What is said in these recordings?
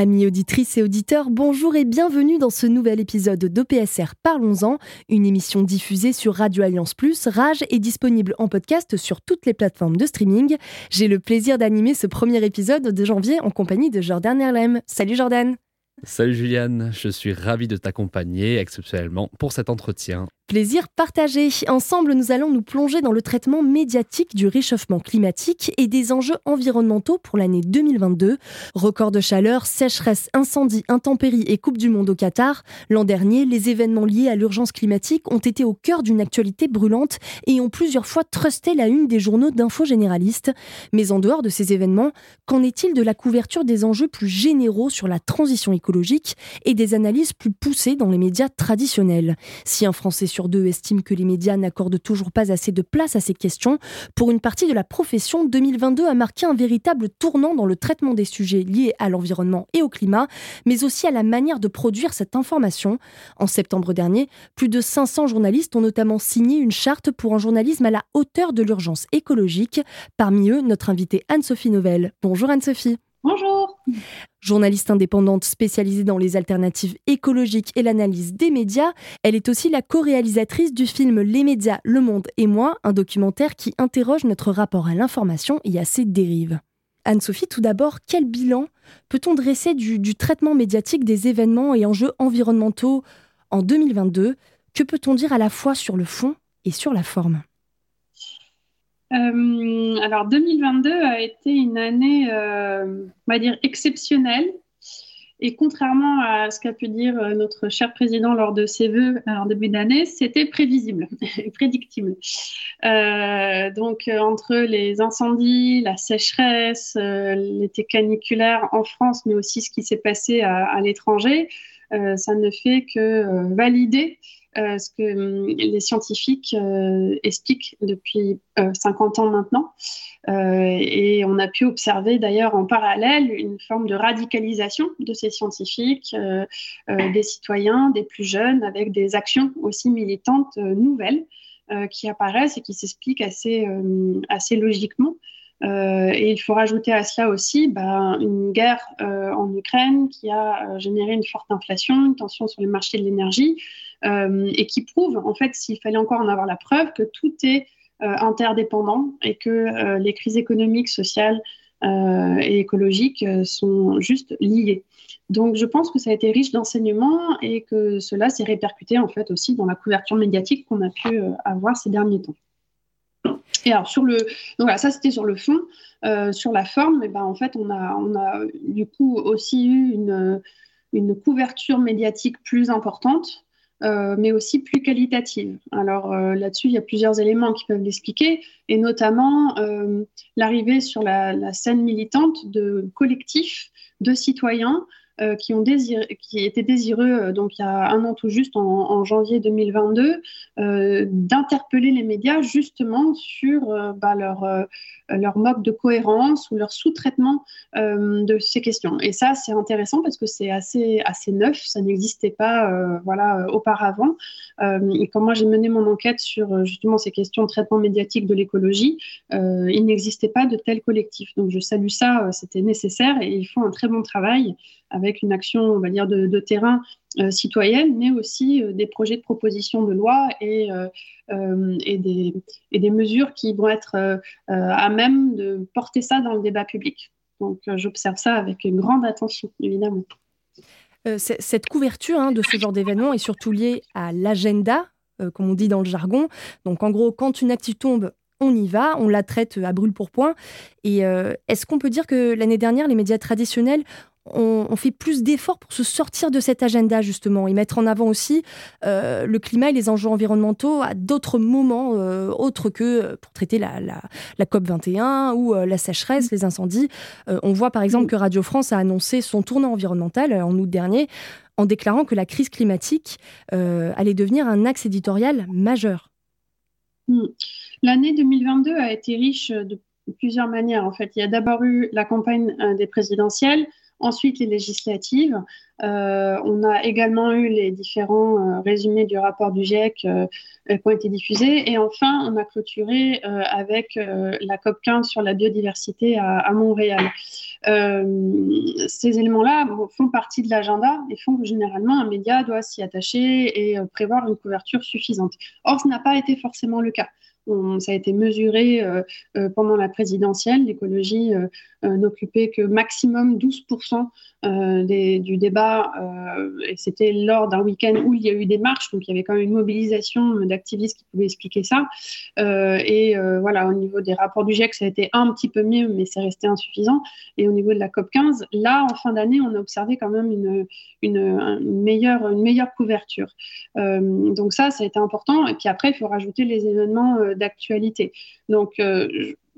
Amis auditrices et auditeurs, bonjour et bienvenue dans ce nouvel épisode d'OPSR Parlons-en, une émission diffusée sur Radio Alliance Plus, Rage et disponible en podcast sur toutes les plateformes de streaming. J'ai le plaisir d'animer ce premier épisode de janvier en compagnie de Jordan Erlem. Salut Jordan Salut Juliane, je suis ravi de t'accompagner exceptionnellement pour cet entretien. Plaisir partagé. Ensemble, nous allons nous plonger dans le traitement médiatique du réchauffement climatique et des enjeux environnementaux pour l'année 2022. Record de chaleur, sécheresse, incendie, intempéries et Coupe du Monde au Qatar. L'an dernier, les événements liés à l'urgence climatique ont été au cœur d'une actualité brûlante et ont plusieurs fois trusté la une des journaux d'infos généralistes. Mais en dehors de ces événements, qu'en est-il de la couverture des enjeux plus généraux sur la transition écologique et des analyses plus poussées dans les médias traditionnels? Si un Français deux estime que les médias n'accordent toujours pas assez de place à ces questions. Pour une partie de la profession, 2022 a marqué un véritable tournant dans le traitement des sujets liés à l'environnement et au climat, mais aussi à la manière de produire cette information. En septembre dernier, plus de 500 journalistes ont notamment signé une charte pour un journalisme à la hauteur de l'urgence écologique. Parmi eux, notre invitée Anne-Sophie Novelle. Bonjour Anne-Sophie. Bonjour. Journaliste indépendante spécialisée dans les alternatives écologiques et l'analyse des médias, elle est aussi la co-réalisatrice du film Les médias, le monde et moi, un documentaire qui interroge notre rapport à l'information et à ses dérives. Anne-Sophie, tout d'abord, quel bilan peut-on dresser du, du traitement médiatique des événements et enjeux environnementaux en 2022 Que peut-on dire à la fois sur le fond et sur la forme? Euh, alors 2022 a été une année, euh, on va dire, exceptionnelle. Et contrairement à ce qu'a pu dire euh, notre cher président lors de ses vœux en début d'année, c'était prévisible et prédictible. Donc entre les incendies, la sécheresse, l'été caniculaire en France, mais aussi ce qui s'est passé à l'étranger, ça ne fait que valider euh, ce que hum, les scientifiques euh, expliquent depuis 50 euh, ans maintenant. et on a pu observer d'ailleurs en parallèle une forme de radicalisation de ces scientifiques, des citoyens, des plus jeunes, avec des actions aussi militantes nouvelles qui apparaissent et qui s'expliquent assez, assez logiquement. Et il faut rajouter à cela aussi bah, une guerre en Ukraine qui a généré une forte inflation, une tension sur le marché de l'énergie, et qui prouve, en fait, s'il fallait encore en avoir la preuve, que tout est euh, interdépendant et que euh, les crises économiques, sociales et écologiques sont juste liées. Donc, je pense que ça a été riche d'enseignements et que cela s'est répercuté en fait aussi dans la couverture médiatique qu'on a pu avoir ces derniers temps. Et alors sur le, donc voilà, ça c'était sur le fond, euh, sur la forme, et eh ben en fait on a, on a du coup aussi eu une, une couverture médiatique plus importante euh, mais aussi plus qualitative. Alors euh, là-dessus, il y a plusieurs éléments qui peuvent l'expliquer, et notamment euh, l'arrivée sur la, la, scène militante de collectifs de citoyens euh, qui, ont étaient désireux, euh, donc il y a un an tout juste, en, janvier 2022, euh, d'interpeller les médias justement sur bah, leur, leur de cohérence ou leur sous-traitement de ces questions. Et ça, c'est intéressant parce que c'est assez, assez neuf, ça n'existait pas voilà, auparavant. et quand moi j'ai mené mon enquête sur justement ces questions de traitement médiatique de l'écologie, il n'existait pas de tel collectif. Donc je salue ça, c'était nécessaire et ils font un très bon travail avec une action, on va dire, de, terrain euh, citoyenne, mais aussi euh, des projets de proposition de loi et, euh, et, des, et, des, mesures qui vont être à même de porter ça dans le débat public. Donc j'observe ça avec une grande attention, évidemment. cette couverture hein, de ce genre d'événement est surtout liée à l'agenda, comme on dit dans le jargon. Donc en gros, quand une active tombe, on y va, on la traite à brûle pour point. Et est-ce qu'on peut dire que l'année dernière, les médias traditionnels on, fait plus d'efforts pour se sortir de cet agenda justement et mettre en avant aussi le climat et les enjeux environnementaux à d'autres moments autres que pour traiter la, la, COP 21 ou la sécheresse, les incendies. on voit par exemple que Radio France a annoncé son tournant environnemental en août dernier en déclarant que la crise climatique allait devenir un axe éditorial majeur. Hmm. L'année 2022 a été riche de plusieurs manières. En fait, il y a d'abord eu la campagne euh, des présidentielles, ensuite les législatives. Euh, on a également eu les différents euh, résumés du rapport du GIEC qui ont été diffusés. Et enfin, on a clôturé avec la COP 15 sur la biodiversité à, Montréal. ces éléments-là font partie de l'agenda et font que généralement un média doit s'y attacher et prévoir une couverture suffisante. Or, ce n'a pas été forcément le cas ça a été mesuré euh, euh, pendant la présidentielle. L'écologie euh, n'occupait que maximum 12% du débat, et c'était lors d'un week-end où il y a eu des marches, donc il y avait quand même une mobilisation d'activistes qui pouvaient expliquer ça. et voilà, au niveau des rapports du GIEC, ça a été un petit peu mieux, mais c'est resté insuffisant. Et au niveau de la COP 15, là, en fin d'année, on a observé quand même une meilleure couverture. donc ça, ça a été important. Et puis après, il faut rajouter les événements d'actualité. Donc, euh,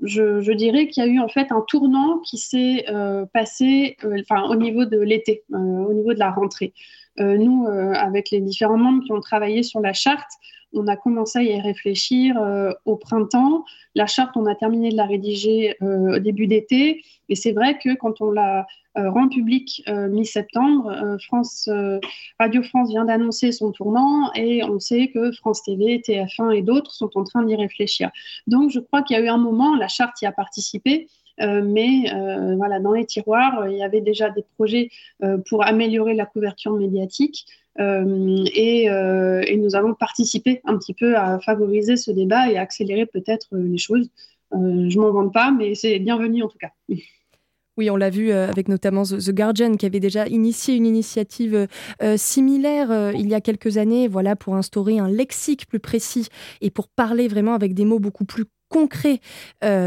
je, dirais qu'il y a eu en fait un tournant qui s'est euh, passé euh, enfin, au niveau de l'été, au niveau de la rentrée. nous, avec les différents membres qui ont travaillé sur la charte, on a commencé à y réfléchir au printemps. La charte, on a terminé de la rédiger au début d'été. Et c'est vrai que quand on l'a rend public euh, mi-septembre. Euh, France, Radio France vient d'annoncer son tournant et on sait que France TV, TF1 et d'autres sont en train d'y réfléchir. Donc je crois qu'il y a eu un moment, la charte y a participé, mais voilà, dans les tiroirs, il y avait déjà des projets pour améliorer la couverture médiatique. Et, et, nous allons participer un petit peu à favoriser ce débat et accélérer peut-être les choses. je m'en vante pas, mais c'est bienvenu en tout cas. Oui, on l'a vu euh, avec notamment The Guardian qui avait déjà initié une initiative euh, euh, similaire il y a quelques années, voilà, pour instaurer un lexique plus précis et pour parler vraiment avec des mots beaucoup plus concrets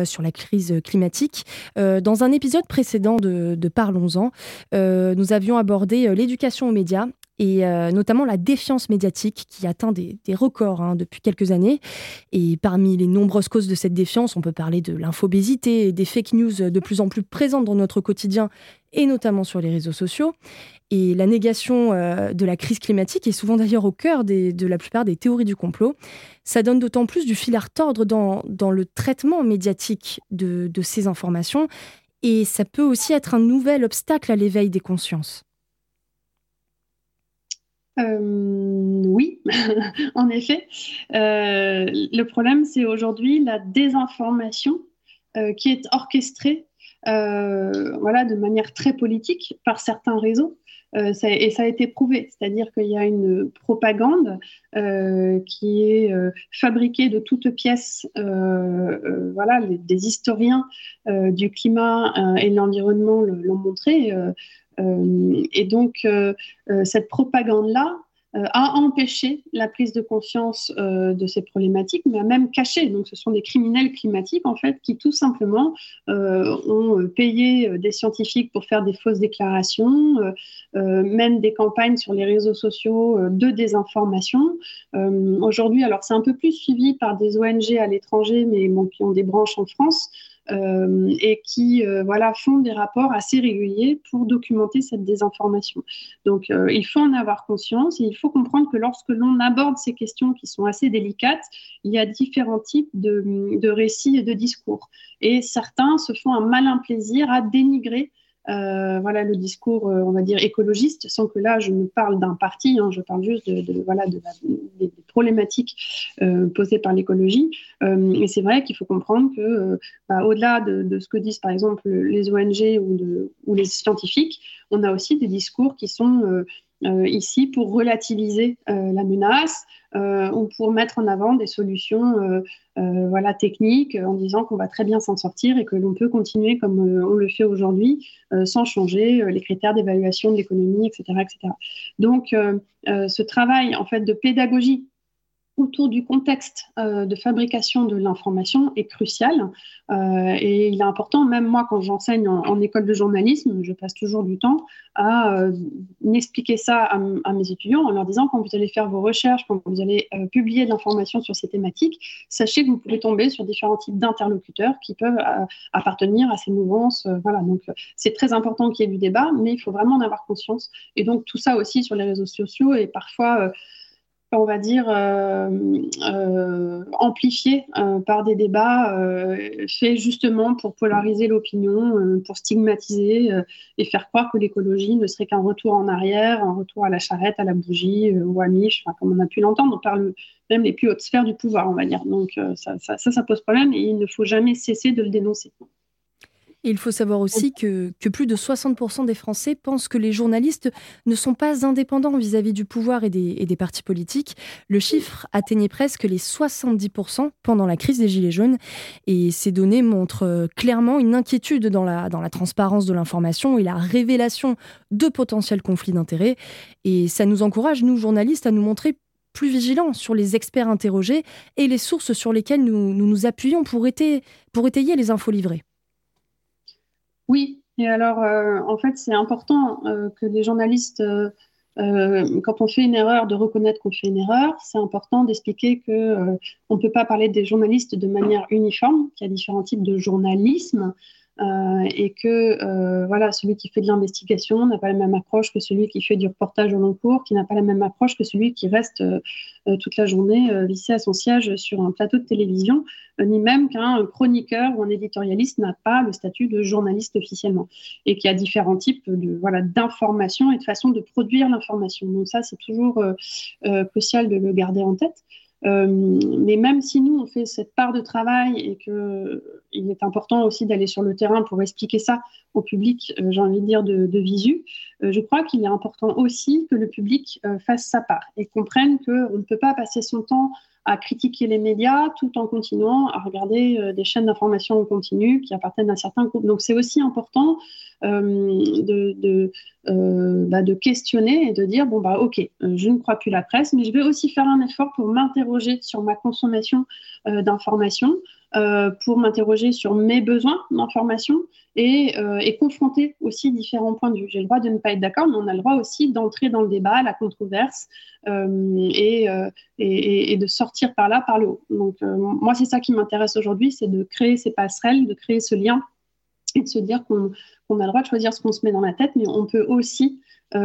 sur la crise climatique. dans un épisode précédent de, de Parlons-en, nous avions abordé l'éducation aux médias et euh, notamment la défiance médiatique qui atteint des, records hein, depuis quelques années. Et parmi les nombreuses causes de cette défiance, on peut parler de l'infobésité et des fake news de plus en plus présentes dans notre quotidien et notamment sur les réseaux sociaux. Et la négation euh, de la crise climatique est souvent d'ailleurs au cœur de la plupart des théories du complot. Ça donne d'autant plus du fil à retordre dans, le traitement médiatique de ces informations et ça peut aussi être un nouvel obstacle à l'éveil des consciences. Euh, oui, en effet. Euh, le problème, c'est aujourd'hui la désinformation euh, qui est orchestrée voilà, de manière très politique par certains réseaux. Et ça a été prouvé, c'est-à-dire qu'il y a une propagande qui est fabriquée de toutes pièces. voilà, des historiens du climat et de l'environnement l'ont montré. Euh, et donc, euh, euh, cette propagande-là, a empêché la prise de conscience de ces problématiques, mais a même caché. Donc, ce sont des criminels climatiques, en fait, qui tout simplement ont payé des scientifiques pour faire des fausses déclarations, mènent des campagnes sur les réseaux sociaux de désinformation. Aujourd'hui, alors c'est un peu plus suivi par des ONG à l'étranger, mais bon, qui ont des branches en France. Euh, et qui euh, voilà, font des rapports assez réguliers pour documenter cette désinformation. Donc euh, il faut en avoir conscience et il faut comprendre que lorsque l'on aborde ces questions qui sont assez délicates, il y a différents types de, de récits et de discours. Et certains se font un malin plaisir à dénigrer euh, voilà le discours, euh, on va dire écologiste, sans que là je ne parle d'un parti, hein, je parle juste de, voilà de des, problématiques euh, posées par l'écologie. et c'est vrai qu'il faut comprendre que bah, au-delà de, ce que disent par exemple les ONG ou, les scientifiques, on a aussi des discours qui sont ici pour relativiser euh, la menace euh, ou pour mettre en avant des solutions voilà, techniques en disant qu'on va très bien s'en sortir et que l'on peut continuer comme on le fait aujourd'hui sans changer les critères d'évaluation de l'économie, etc., etc. Donc, ce travail en fait de pédagogie autour du contexte euh, de fabrication de l'information est crucial. Euh, et il est important, même moi, quand j'enseigne en, école de journalisme, je passe toujours du temps à euh, expliquer ça à, mes étudiants en leur disant quand vous allez faire vos recherches, quand vous allez publier de l'information sur ces thématiques, sachez que vous pouvez tomber sur différents types d'interlocuteurs qui peuvent appartenir à ces mouvances. voilà, donc c'est très important qu'il y ait du débat, mais il faut vraiment en avoir conscience. Et donc tout ça aussi sur les réseaux sociaux est parfois on va dire, euh, euh, amplifié euh, par des débats faits justement pour polariser l'opinion, pour stigmatiser et faire croire que l'écologie ne serait qu'un retour en arrière, un retour à la charrette, à la bougie ou à Mich, comme on a pu l'entendre par même les plus hautes sphères du pouvoir, on va dire. Donc ça, ça pose problème et il ne faut jamais cesser de le dénoncer il faut savoir aussi que, plus de 60% des Français pensent que les journalistes ne sont pas indépendants vis-à-vis du pouvoir et des, partis politiques. Le chiffre atteignait presque les 70% pendant la crise des Gilets jaunes. Et ces données montrent euh, clairement une inquiétude dans la, transparence de l'information et la révélation de potentiels conflits d'intérêts. Et ça nous encourage, nous journalistes, à nous montrer plus vigilants sur les experts interrogés et les sources sur lesquelles nous nous, appuyons pour, pour étayer les infos livrées. Oui, et alors, euh, en fait, c'est important euh, que les journalistes, euh, quand on fait une erreur, de reconnaître qu'on fait une erreur. C'est important d'expliquer qu'on ne peut pas parler des journalistes de manière uniforme, qu'il y a différents types de journalisme. Euh, et que euh, voilà, celui qui fait de l'investigation n'a pas la même approche que celui qui fait du reportage au long cours, qui n'a pas la même approche que celui qui reste euh, toute la journée vissé à son siège sur un plateau de télévision, ni même qu'un chroniqueur ou un éditorialiste n'a pas le statut de journaliste officiellement, et qu'il y a différents types de voilà d'informations et de façons de produire l'information. Donc ça, c'est toujours crucial de le garder en tête. Euh, mais même si nous, on fait cette part de travail et qu'il est important aussi d'aller sur le terrain pour expliquer ça au public, euh, j'ai envie de dire, de, visu, euh, je crois qu'il est important aussi que le public fasse sa part et comprenne qu'on ne peut pas passer son temps à critiquer les médias tout en continuant à regarder euh, des chaînes d'information en continu qui appartiennent à certains groupes. Donc c'est aussi important euh, de, de, euh, bah, de, questionner et de dire, bon, bah, ok, je ne crois plus la presse, mais je vais aussi faire un effort pour m'interroger sur ma consommation d'informations. Euh, pour m'interroger sur mes besoins d'information et, euh, confronter aussi différents points de vue. J'ai le droit de ne pas être d'accord, mais on a le droit aussi d'entrer dans le débat, la controverse euh, et, et, de sortir par là, par le haut. Donc moi, c'est ça qui m'intéresse aujourd'hui, c'est de créer ces passerelles, de créer ce lien et de se dire qu'on a le droit de choisir ce qu'on se met dans la tête, mais on peut aussi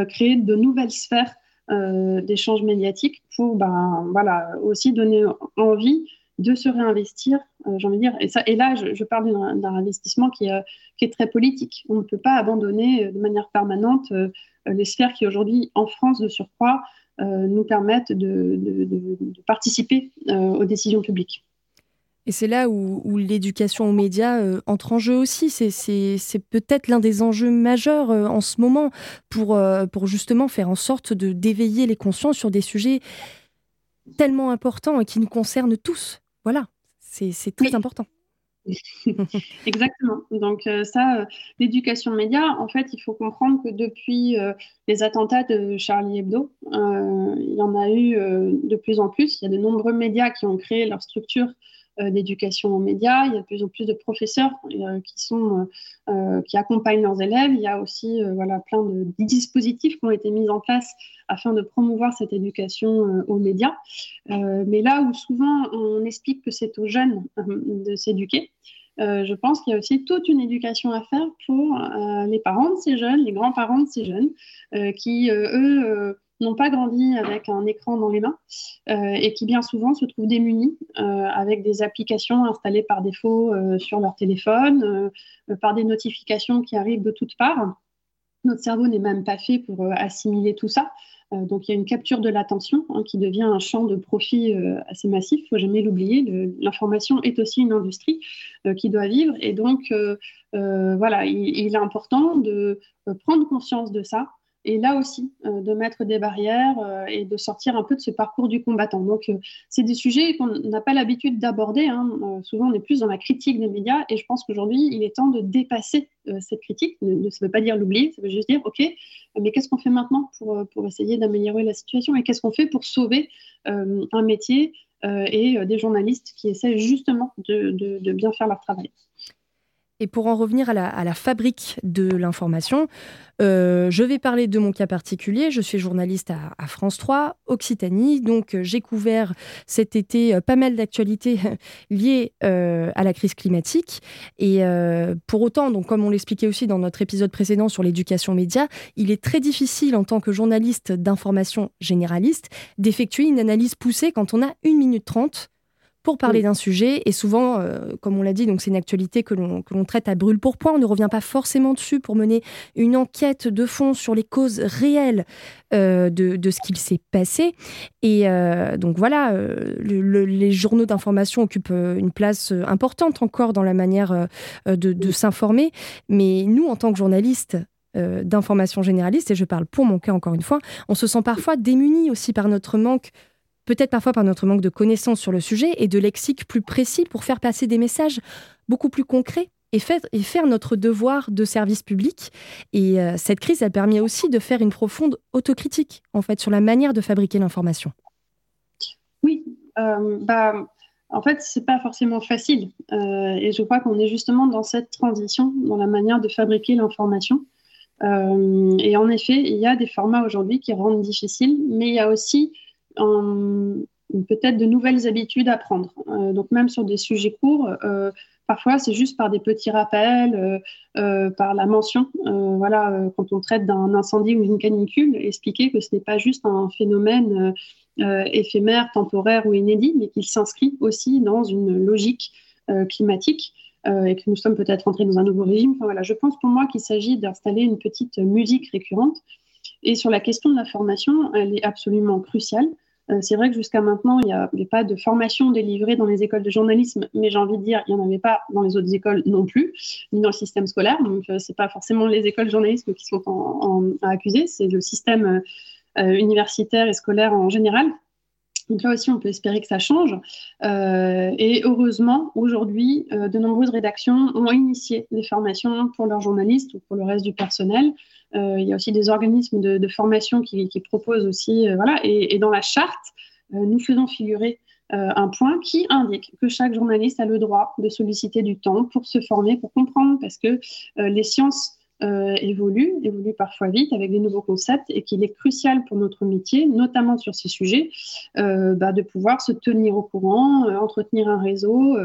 créer de nouvelles sphères d'échanges médiatiques pour ben, voilà, aussi donner envie de se réinvestir, euh, j'ai envie de dire. Et, ça, et là, je, parle d'un investissement qui, euh, qui, est très politique. On ne peut pas abandonner euh, de manière permanente les sphères qui aujourd'hui, en France de surcroît, nous permettent de, participer aux décisions publiques. Et c'est là où, l'éducation aux médias entre en jeu aussi. C'est peut-être l'un des enjeux majeurs en ce moment pour, pour justement faire en sorte de d'éveiller les consciences sur des sujets tellement importants et qui nous concernent tous. Voilà, c'est très important. Exactement. Donc euh, ça, euh, l'éducation média, en fait, il faut comprendre que depuis euh, les attentats de Charlie Hebdo, il y en a eu de plus en plus. Il y a de nombreux médias qui ont créé leur structure euh, d'éducation aux médias. Il y a de plus en plus de professeurs euh, qui, sont, euh, qui accompagnent leurs élèves. Il y a aussi voilà, plein de, dispositifs qui ont été mis en place afin de promouvoir cette éducation aux médias. mais là où souvent on explique que c'est aux jeunes de s'éduquer, je pense qu'il y a aussi toute une éducation à faire pour les parents de ces jeunes, les grands-parents de ces jeunes, qui, eux, n'ont pas grandi avec un écran dans les mains euh, et qui bien souvent se trouvent démunis euh, avec des applications installées par défaut euh, sur leur téléphone, par des notifications qui arrivent de toutes parts. Notre cerveau n'est même pas fait pour assimiler tout ça. donc il y a une capture de l'attention hein, qui devient un champ de profit assez massif. Il ne faut jamais l'oublier. L'information est aussi une industrie qui doit vivre. Et donc voilà, il est important de prendre conscience de ça, et là aussi de mettre des barrières et de sortir un peu de ce parcours du combattant. Donc, c'est des sujets qu'on n'a pas l'habitude d'aborder. Hein. souvent, on est plus dans la critique des médias et je pense qu'aujourd'hui, il est temps de dépasser cette critique. ça ne veut pas dire l'oublier, ça veut juste dire, OK, mais qu'est-ce qu'on fait maintenant pour, pour essayer d'améliorer la situation et qu'est-ce qu'on fait pour sauver un métier et des journalistes qui essaient justement de bien faire leur travail? Et pour en revenir à la, fabrique de l'information, euh, je vais parler de mon cas particulier. Je suis journaliste à, France 3, Occitanie. Donc, euh, j'ai couvert cet été euh, pas mal d'actualités liées à la crise climatique. Et pour autant, donc, comme on l'expliquait aussi dans notre épisode précédent sur l'éducation média, il est très difficile en tant que journaliste d'information généraliste d'effectuer une analyse poussée quand on a 1 minute 30 pour parler d'un sujet. Et souvent, euh, comme on l'a dit, donc c'est une actualité que l'on traite à brûle pour point. On ne revient pas forcément dessus pour mener une enquête de fond sur les causes réelles euh, de, ce qu'il s'est passé. Et euh, donc voilà, les journaux d'information occupent une place importante encore dans la manière de, s'informer. Mais nous, en tant que journalistes, d'information généraliste, et je parle pour mon cas encore une fois, on se sent parfois démunis aussi par notre manque peut-être parfois par notre manque de connaissances sur le sujet et de lexique plus précis pour faire passer des messages beaucoup plus concrets et faire, notre devoir de service public. Et euh, cette crise a permis aussi de faire une profonde autocritique, en fait, sur la manière de fabriquer l'information. Oui, euh, bah, en fait, c'est pas forcément facile. Euh, et je crois qu'on est justement dans cette transition, dans la manière de fabriquer l'information. et en effet, il y a des formats aujourd'hui qui rendent difficile, mais il y a aussi peut-être de nouvelles habitudes à prendre. Euh, donc même sur des sujets courts, euh, parfois c'est juste par des petits rappels, euh, par la mention. voilà, quand on traite d'un incendie ou d'une canicule, expliquer que ce n'est pas juste un phénomène éphémère, temporaire ou inédit, mais qu'il s'inscrit aussi dans une logique climatique. et que nous sommes peut-être entrés dans un nouveau régime. voilà, je pense pour moi qu'il s'agit d'installer une petite musique récurrente. Et sur la question de la formation, elle est absolument cruciale. Euh, c'est vrai que jusqu'à maintenant, il n'y avait pas de formation délivrée dans les écoles de journalisme, mais j'ai envie de dire, il n'y en avait pas dans les autres écoles non plus, ni dans le système scolaire. Donc, euh, ce n'est pas forcément les écoles de journalisme qui sont à accuser, c'est le système euh, universitaire et scolaire en général. Donc là aussi, on peut espérer que ça change. et heureusement, aujourd'hui, de nombreuses rédactions ont initié des formations pour leurs journalistes ou pour le reste du personnel. Euh, il y a aussi des organismes de, formation qui, proposent aussi, euh, voilà. Et, dans la charte, euh, nous faisons figurer un point qui indique que chaque journaliste a le droit de solliciter du temps pour se former, pour comprendre, parce que les sciences euh, évolue, évolue parfois vite avec des nouveaux concepts et qu'il est crucial pour notre métier, notamment sur ces sujets, euh, bah, de pouvoir se tenir au courant, euh, entretenir un réseau,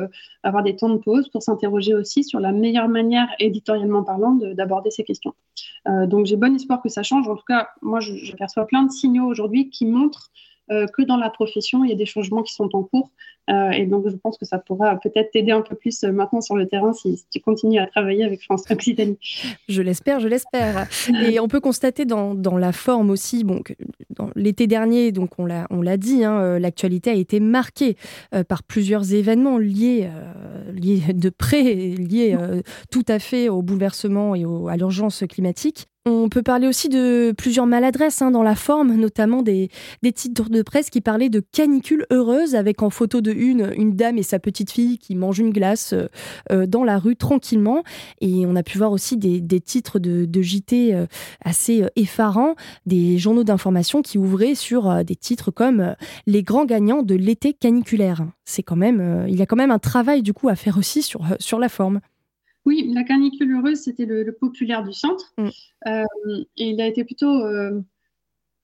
avoir des temps de pause pour s'interroger aussi sur la meilleure manière, éditorialement parlant, d'aborder ces questions. donc j'ai bon espoir que ça change. En tout cas, moi, j'aperçois plein de signaux aujourd'hui qui montrent que dans la profession, il y a des changements qui sont en cours euh, et donc, je pense que ça pourra peut-être t'aider un peu plus euh, maintenant sur le terrain si, tu continues à travailler avec France Occitanie. Je l'espère, je l'espère. Et on peut constater dans, dans la forme aussi, bon, l'été dernier, donc on l'a, on l'a dit, hein, euh, l'actualité a été marquée par plusieurs événements liés, liés de près, liés tout à fait au bouleversement et à l'urgence climatique. On peut parler aussi de plusieurs maladresses hein, dans la forme, notamment des, des, titres de presse qui parlaient de canicule heureuse avec en photo de une, une dame et sa petite fille qui mangent une glace euh, euh, dans la rue tranquillement. Et on a pu voir aussi des, titres de, JT euh, assez effarants, des journaux d'information qui ouvraient sur des titres comme Les grands gagnants de l'été caniculaire. C'est quand même, il y a quand même un travail du coup à faire aussi sur, sur la forme. Oui, la canicule heureuse, c'était le, populaire du centre. Mm. Euh, et il a été plutôt euh,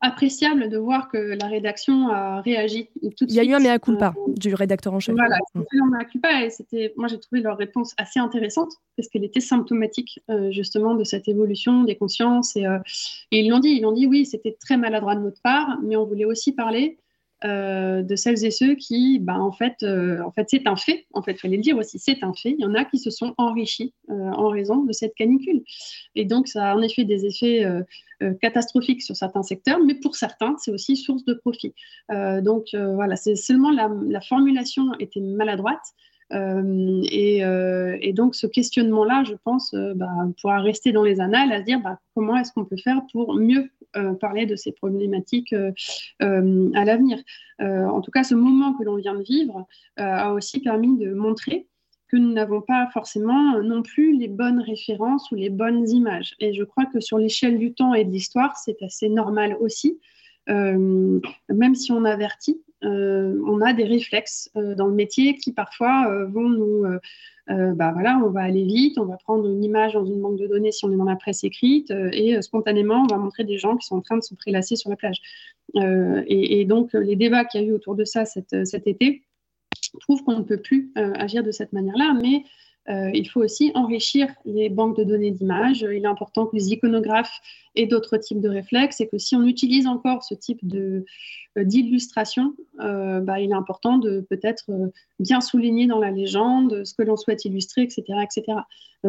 appréciable de voir que la rédaction a réagi tout de Il y a eu un mea culpa euh, du rédacteur en chef. Voilà, mm. c'était un mea culpa et c'était, moi j'ai trouvé leur réponse assez intéressante parce qu'elle était symptomatique justement de cette évolution des consciences. Et, et ils l'ont dit, ils l'ont dit, oui, c'était très maladroit de notre part, mais on voulait aussi parler euh, de celles et ceux qui, bah, en fait, euh, en fait c'est un fait. En fait, il fallait le dire aussi, c'est un fait. Il y en a qui se sont enrichis euh, en raison de cette canicule. Et donc, ça a en effet des effets catastrophiques sur certains secteurs, mais pour certains, c'est aussi source de profit. donc, voilà, c'est seulement la, formulation était maladroite. Et, donc ce questionnement-là, je pense, bah, pourra rester dans les annales à se dire bah, comment est-ce qu'on peut faire pour mieux parler de ces problématiques à l'avenir. en tout cas, ce moment que l'on vient de vivre a aussi permis de montrer que nous n'avons pas forcément non plus les bonnes références ou les bonnes images. Et je crois que sur l'échelle du temps et de l'histoire, c'est assez normal aussi. même si on avertit, on a des réflexes dans le métier qui parfois vont nous euh, bah voilà, on va aller vite, on va prendre une image dans une banque de données si on est dans la presse écrite, euh, et euh, spontanément, on va montrer des gens qui sont en train de se prélasser sur la plage. Et, donc, les débats qu'il y a eu autour de ça cet été prouvent qu'on ne peut plus agir de cette manière-là, mais euh, il faut aussi enrichir les banques de données d'images. Il est important que les iconographes aient d'autres types de réflexes et que si on utilise encore ce type euh, d'illustration, euh, bah, il est important de peut-être bien souligner dans la légende ce que l'on souhaite illustrer, etc. etc.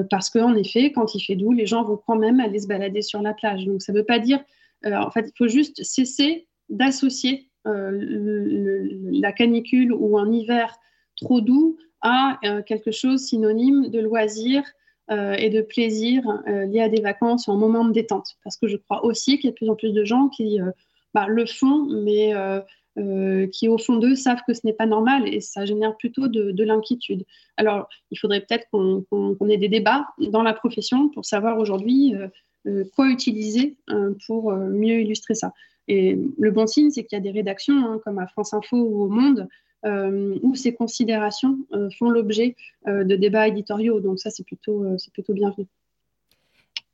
parce qu'en effet, quand il fait doux, les gens vont quand même aller se balader sur la plage. Donc ça ne veut pas dire, en fait, il faut juste cesser d'associer la canicule ou un hiver trop doux à euh, quelque chose synonyme de loisir euh, et de plaisir euh, lié à des vacances ou un moment de détente. Parce que je crois aussi qu'il y a de plus en plus de gens qui bah, le font, mais qui au fond d'eux savent que ce n'est pas normal et ça génère plutôt de, l'inquiétude. Alors, il faudrait peut-être qu'on ait des débats dans la profession pour savoir aujourd'hui quoi utiliser pour mieux illustrer ça. Et le bon signe, c'est qu'il y a des rédactions, hein, comme à France Info ou au Monde, où ces considérations euh, font l'objet euh, de débats éditoriaux. Donc ça, c'est plutôt, c'est plutôt bienvenu.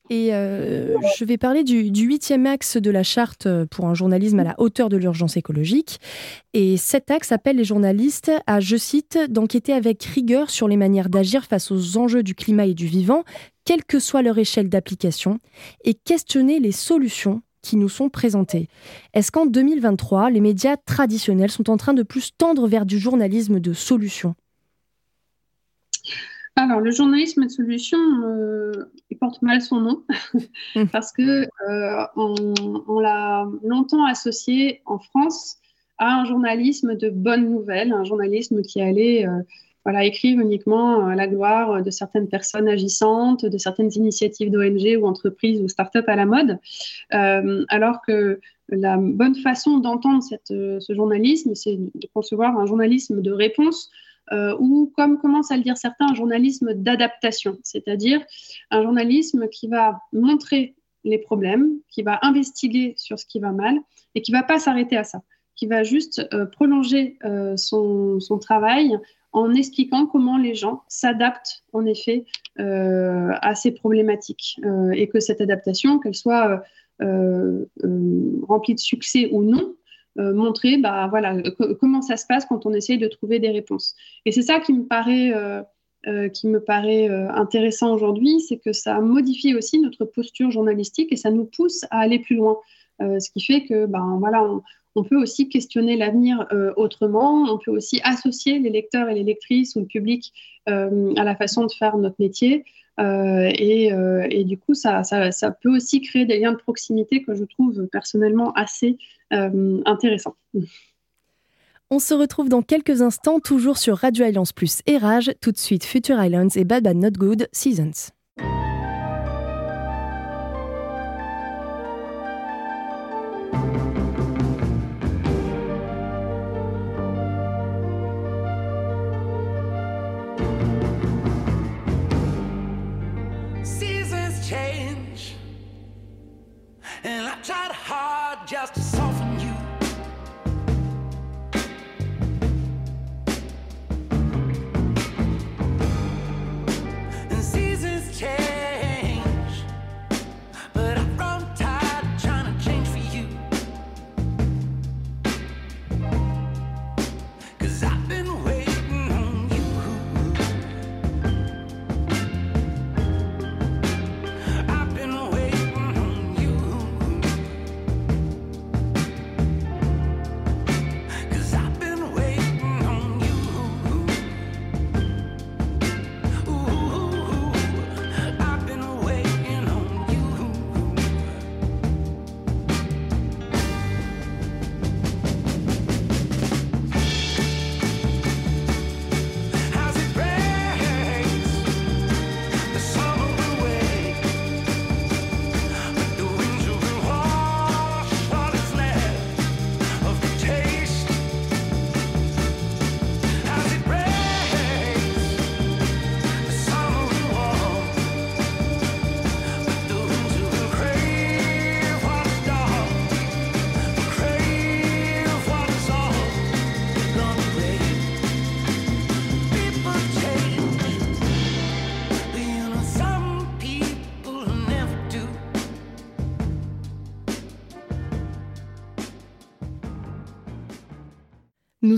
Et je vais parler du, huitième axe de la charte pour un journalisme à la hauteur de l'urgence écologique. Et cet axe appelle les journalistes à, je cite, d'enquêter avec rigueur sur les manières d'agir face aux enjeux du climat et du vivant, quelle que soit leur échelle d'application, et questionner les solutions qui nous sont présentés. Est-ce qu'en 2023, les médias traditionnels sont en train de plus tendre vers du journalisme de solution? Alors, le journalisme de solution, euh, il porte mal son nom hum. parce que euh, on, l'a longtemps associé en France à un journalisme de bonnes nouvelles, un journalisme qui allait euh, voilà, écrire uniquement à la gloire de certaines personnes agissantes, de certaines initiatives d'ONG ou entreprises ou start-up à la mode, euh, alors que la bonne façon d'entendre euh, ce journalisme, c'est de concevoir un journalisme de réponse euh, ou, comme commencent à le dire certains, un journalisme d'adaptation, c'est-à-dire un journalisme qui va montrer les problèmes, qui va investiguer sur ce qui va mal et qui ne va pas s'arrêter à ça, qui va juste prolonger son, travail en expliquant comment les gens s'adaptent en effet euh, à ces problématiques euh, et que cette adaptation, qu'elle soit euh, remplie de succès ou non, montrer bah, voilà, comment ça se passe quand on essaye de trouver des réponses. Et c'est ça qui me paraît, qui me paraît intéressant aujourd'hui, c'est que ça modifie aussi notre posture journalistique et ça nous pousse à aller plus loin. ce qui fait que ben, voilà, on, on peut aussi questionner l'avenir euh, autrement. On peut aussi associer les lecteurs et les lectrices ou le public euh, à la façon de faire notre métier. Euh, et, du coup, ça, peut aussi créer des liens de proximité que je trouve personnellement assez intéressants. On se retrouve dans quelques instants, toujours sur Radio Islands Plus et Rage. Tout de suite, Future Islands et Bad Bad Not Good Seasons.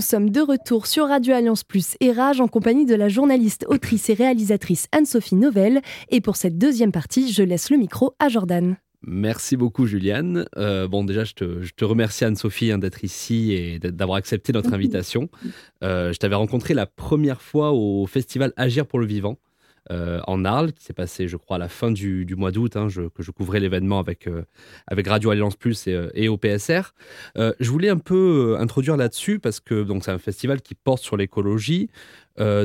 Nous sommes de retour sur Radio Alliance Plus et Rage en compagnie de la journaliste, autrice et réalisatrice Anne-Sophie Novelle. Et pour cette deuxième partie, je laisse le micro à Jordan. Merci beaucoup, Juliane. Euh, bon, déjà, je te, remercie, Anne-Sophie, hein, d'être ici et d'avoir accepté notre invitation. Euh, je t'avais rencontré la première fois au festival Agir pour le Vivant. Euh, en Arles, qui s'est passé, je crois, à la fin du, mois d'août, hein, que je couvrais l'événement avec, euh, Radio Alliance Plus et, euh, et au PSR. je voulais un peu introduire là-dessus parce que c'est un festival qui porte sur l'écologie.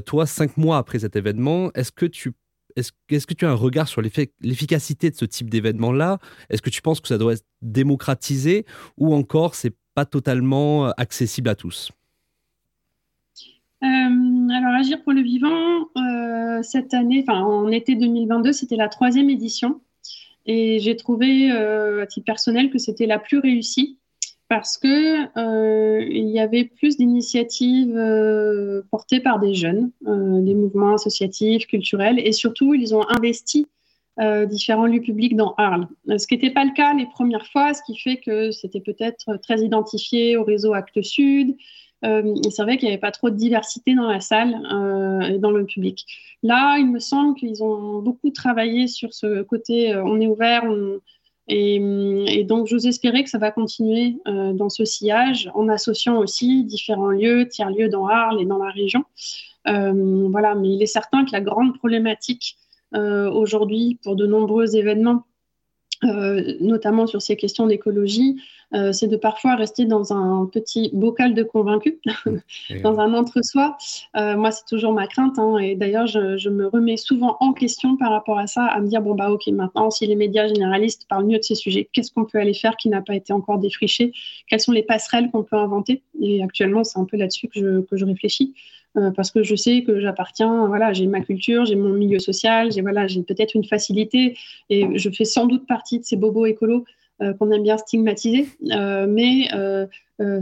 toi, cinq mois après cet événement, est-ce que tu est-ce, que tu as un regard sur l'efficacité de ce type d'événement-là? Est-ce que tu penses que ça doit être démocratisé ou encore c'est pas totalement accessible à tous? Alors, Agir pour le vivant, euh, cette année, en été 2022, c'était la troisième édition. Et j'ai trouvé, euh, à titre personnel, que c'était la plus réussie parce que euh, il y avait plus d'initiatives portées par des jeunes, des mouvements associatifs, culturels, et surtout, ils ont investi différents lieux publics dans Arles. Ce qui n'était pas le cas les premières fois, ce qui fait que c'était peut-être très identifié au réseau Actes Sud, euh, c'est vrai qu'il n'y avait pas trop de diversité dans la salle euh, et dans le public. Là, il me semble qu'ils ont beaucoup travaillé sur ce côté euh, on est ouvert, Et, donc, j'ose espérer que ça va continuer dans ce sillage en associant aussi différents lieux, tiers-lieux dans Arles et dans la région. voilà, mais il est certain que la grande problématique aujourd'hui pour de nombreux événements, notamment sur ces questions d'écologie, euh, c'est de parfois rester dans un petit bocal de convaincus, dans un entre-soi. Euh, moi, c'est toujours ma crainte. Hein, et d'ailleurs, je, me remets souvent en question par rapport à ça, à me dire, bon, bah ok, maintenant, si les médias généralistes parlent mieux de ces sujets, qu'est-ce qu'on peut aller faire qui n'a pas été encore défriché? Quelles sont les passerelles qu'on peut inventer? Et actuellement, c'est un peu là-dessus que je, réfléchis. Euh, parce que je sais que j'appartiens, voilà, j'ai ma culture, j'ai mon milieu social, j'ai voilà, j'ai peut-être une facilité et je fais sans doute partie de ces bobos écolos euh, qu'on aime bien stigmatiser. Euh, mais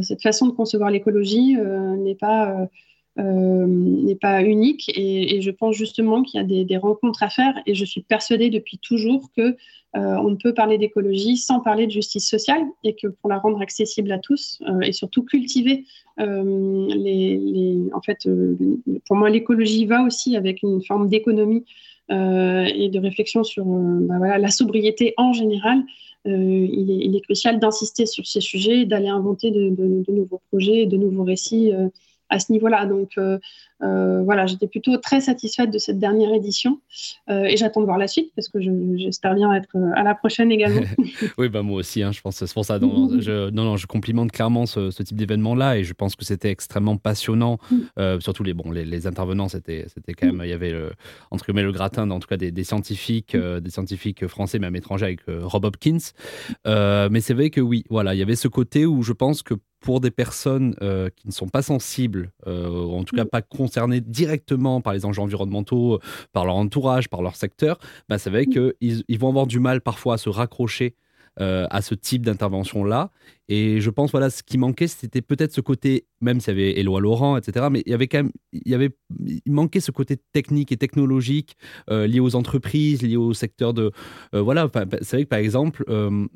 cette façon de concevoir l'écologie n'est pas n'est pas unique. Et, je pense justement qu'il y a des, rencontres à faire. Et je suis persuadée depuis toujours que on ne peut parler d'écologie sans parler de justice sociale et que pour la rendre accessible à tous et surtout cultiver les, en fait pour moi l'écologie va aussi avec une forme d'économie et de réflexion sur bah voilà, la sobriété en général. Euh, il est, crucial d'insister sur ces sujets et d'aller inventer de, nouveaux projets, de nouveaux récits euh, à ce niveau-là. Donc euh, voilà, j'étais plutôt très satisfaite de cette dernière édition et j'attends de voir la suite parce que j'espère bien être à la prochaine également. oui, bah moi aussi, hein, je pense c'est pour ça. Non, je, non, non, je complimente clairement ce, type d'événement-là et je pense que c'était extrêmement passionnant. Mm. surtout les, bon, les, intervenants, c'était quand même, il y avait le, entre guillemets le gratin, en tout cas des, scientifiques, mm. des scientifiques français même étrangers avec Rob Hopkins. mais c'est vrai que oui, voilà, il y avait ce côté où je pense que pour des personnes euh, qui ne sont pas sensibles, euh, ou en tout cas mm. pas concernées directement par les enjeux environnementaux, par leur entourage, par leur secteur, bah, c'est vrai mm. qu'ils ils vont avoir du mal parfois à se raccrocher euh, à ce type d'intervention-là. Et je pense, voilà, ce qui manquait, c'était peut-être ce côté, même s'il y avait Éloi Laurent, etc., mais il y avait quand même, il, y avait, il manquait ce côté technique et technologique euh, lié aux entreprises, lié au secteur de. Euh, voilà, c'est vrai que par exemple,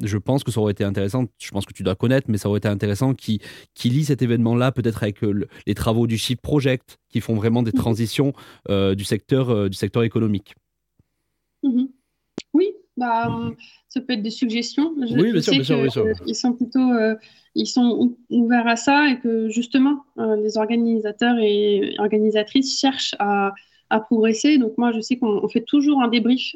je pense que ça aurait été intéressant, je pense que tu dois connaître, mais ça aurait été intéressant qui, qui lit cet événement-là, peut-être avec les travaux du Shift Project, qui font vraiment des mmh transitions du, secteur, du secteur économique. Mmh oui, bah, ça peut être des suggestions. oui, bien sûr, bien sûr, euh, Ils sont plutôt euh, ils sont ouverts à ça et que justement, euh, les organisateurs et organisatrices cherchent à, à, progresser. Donc, moi, je sais qu'on fait toujours un débrief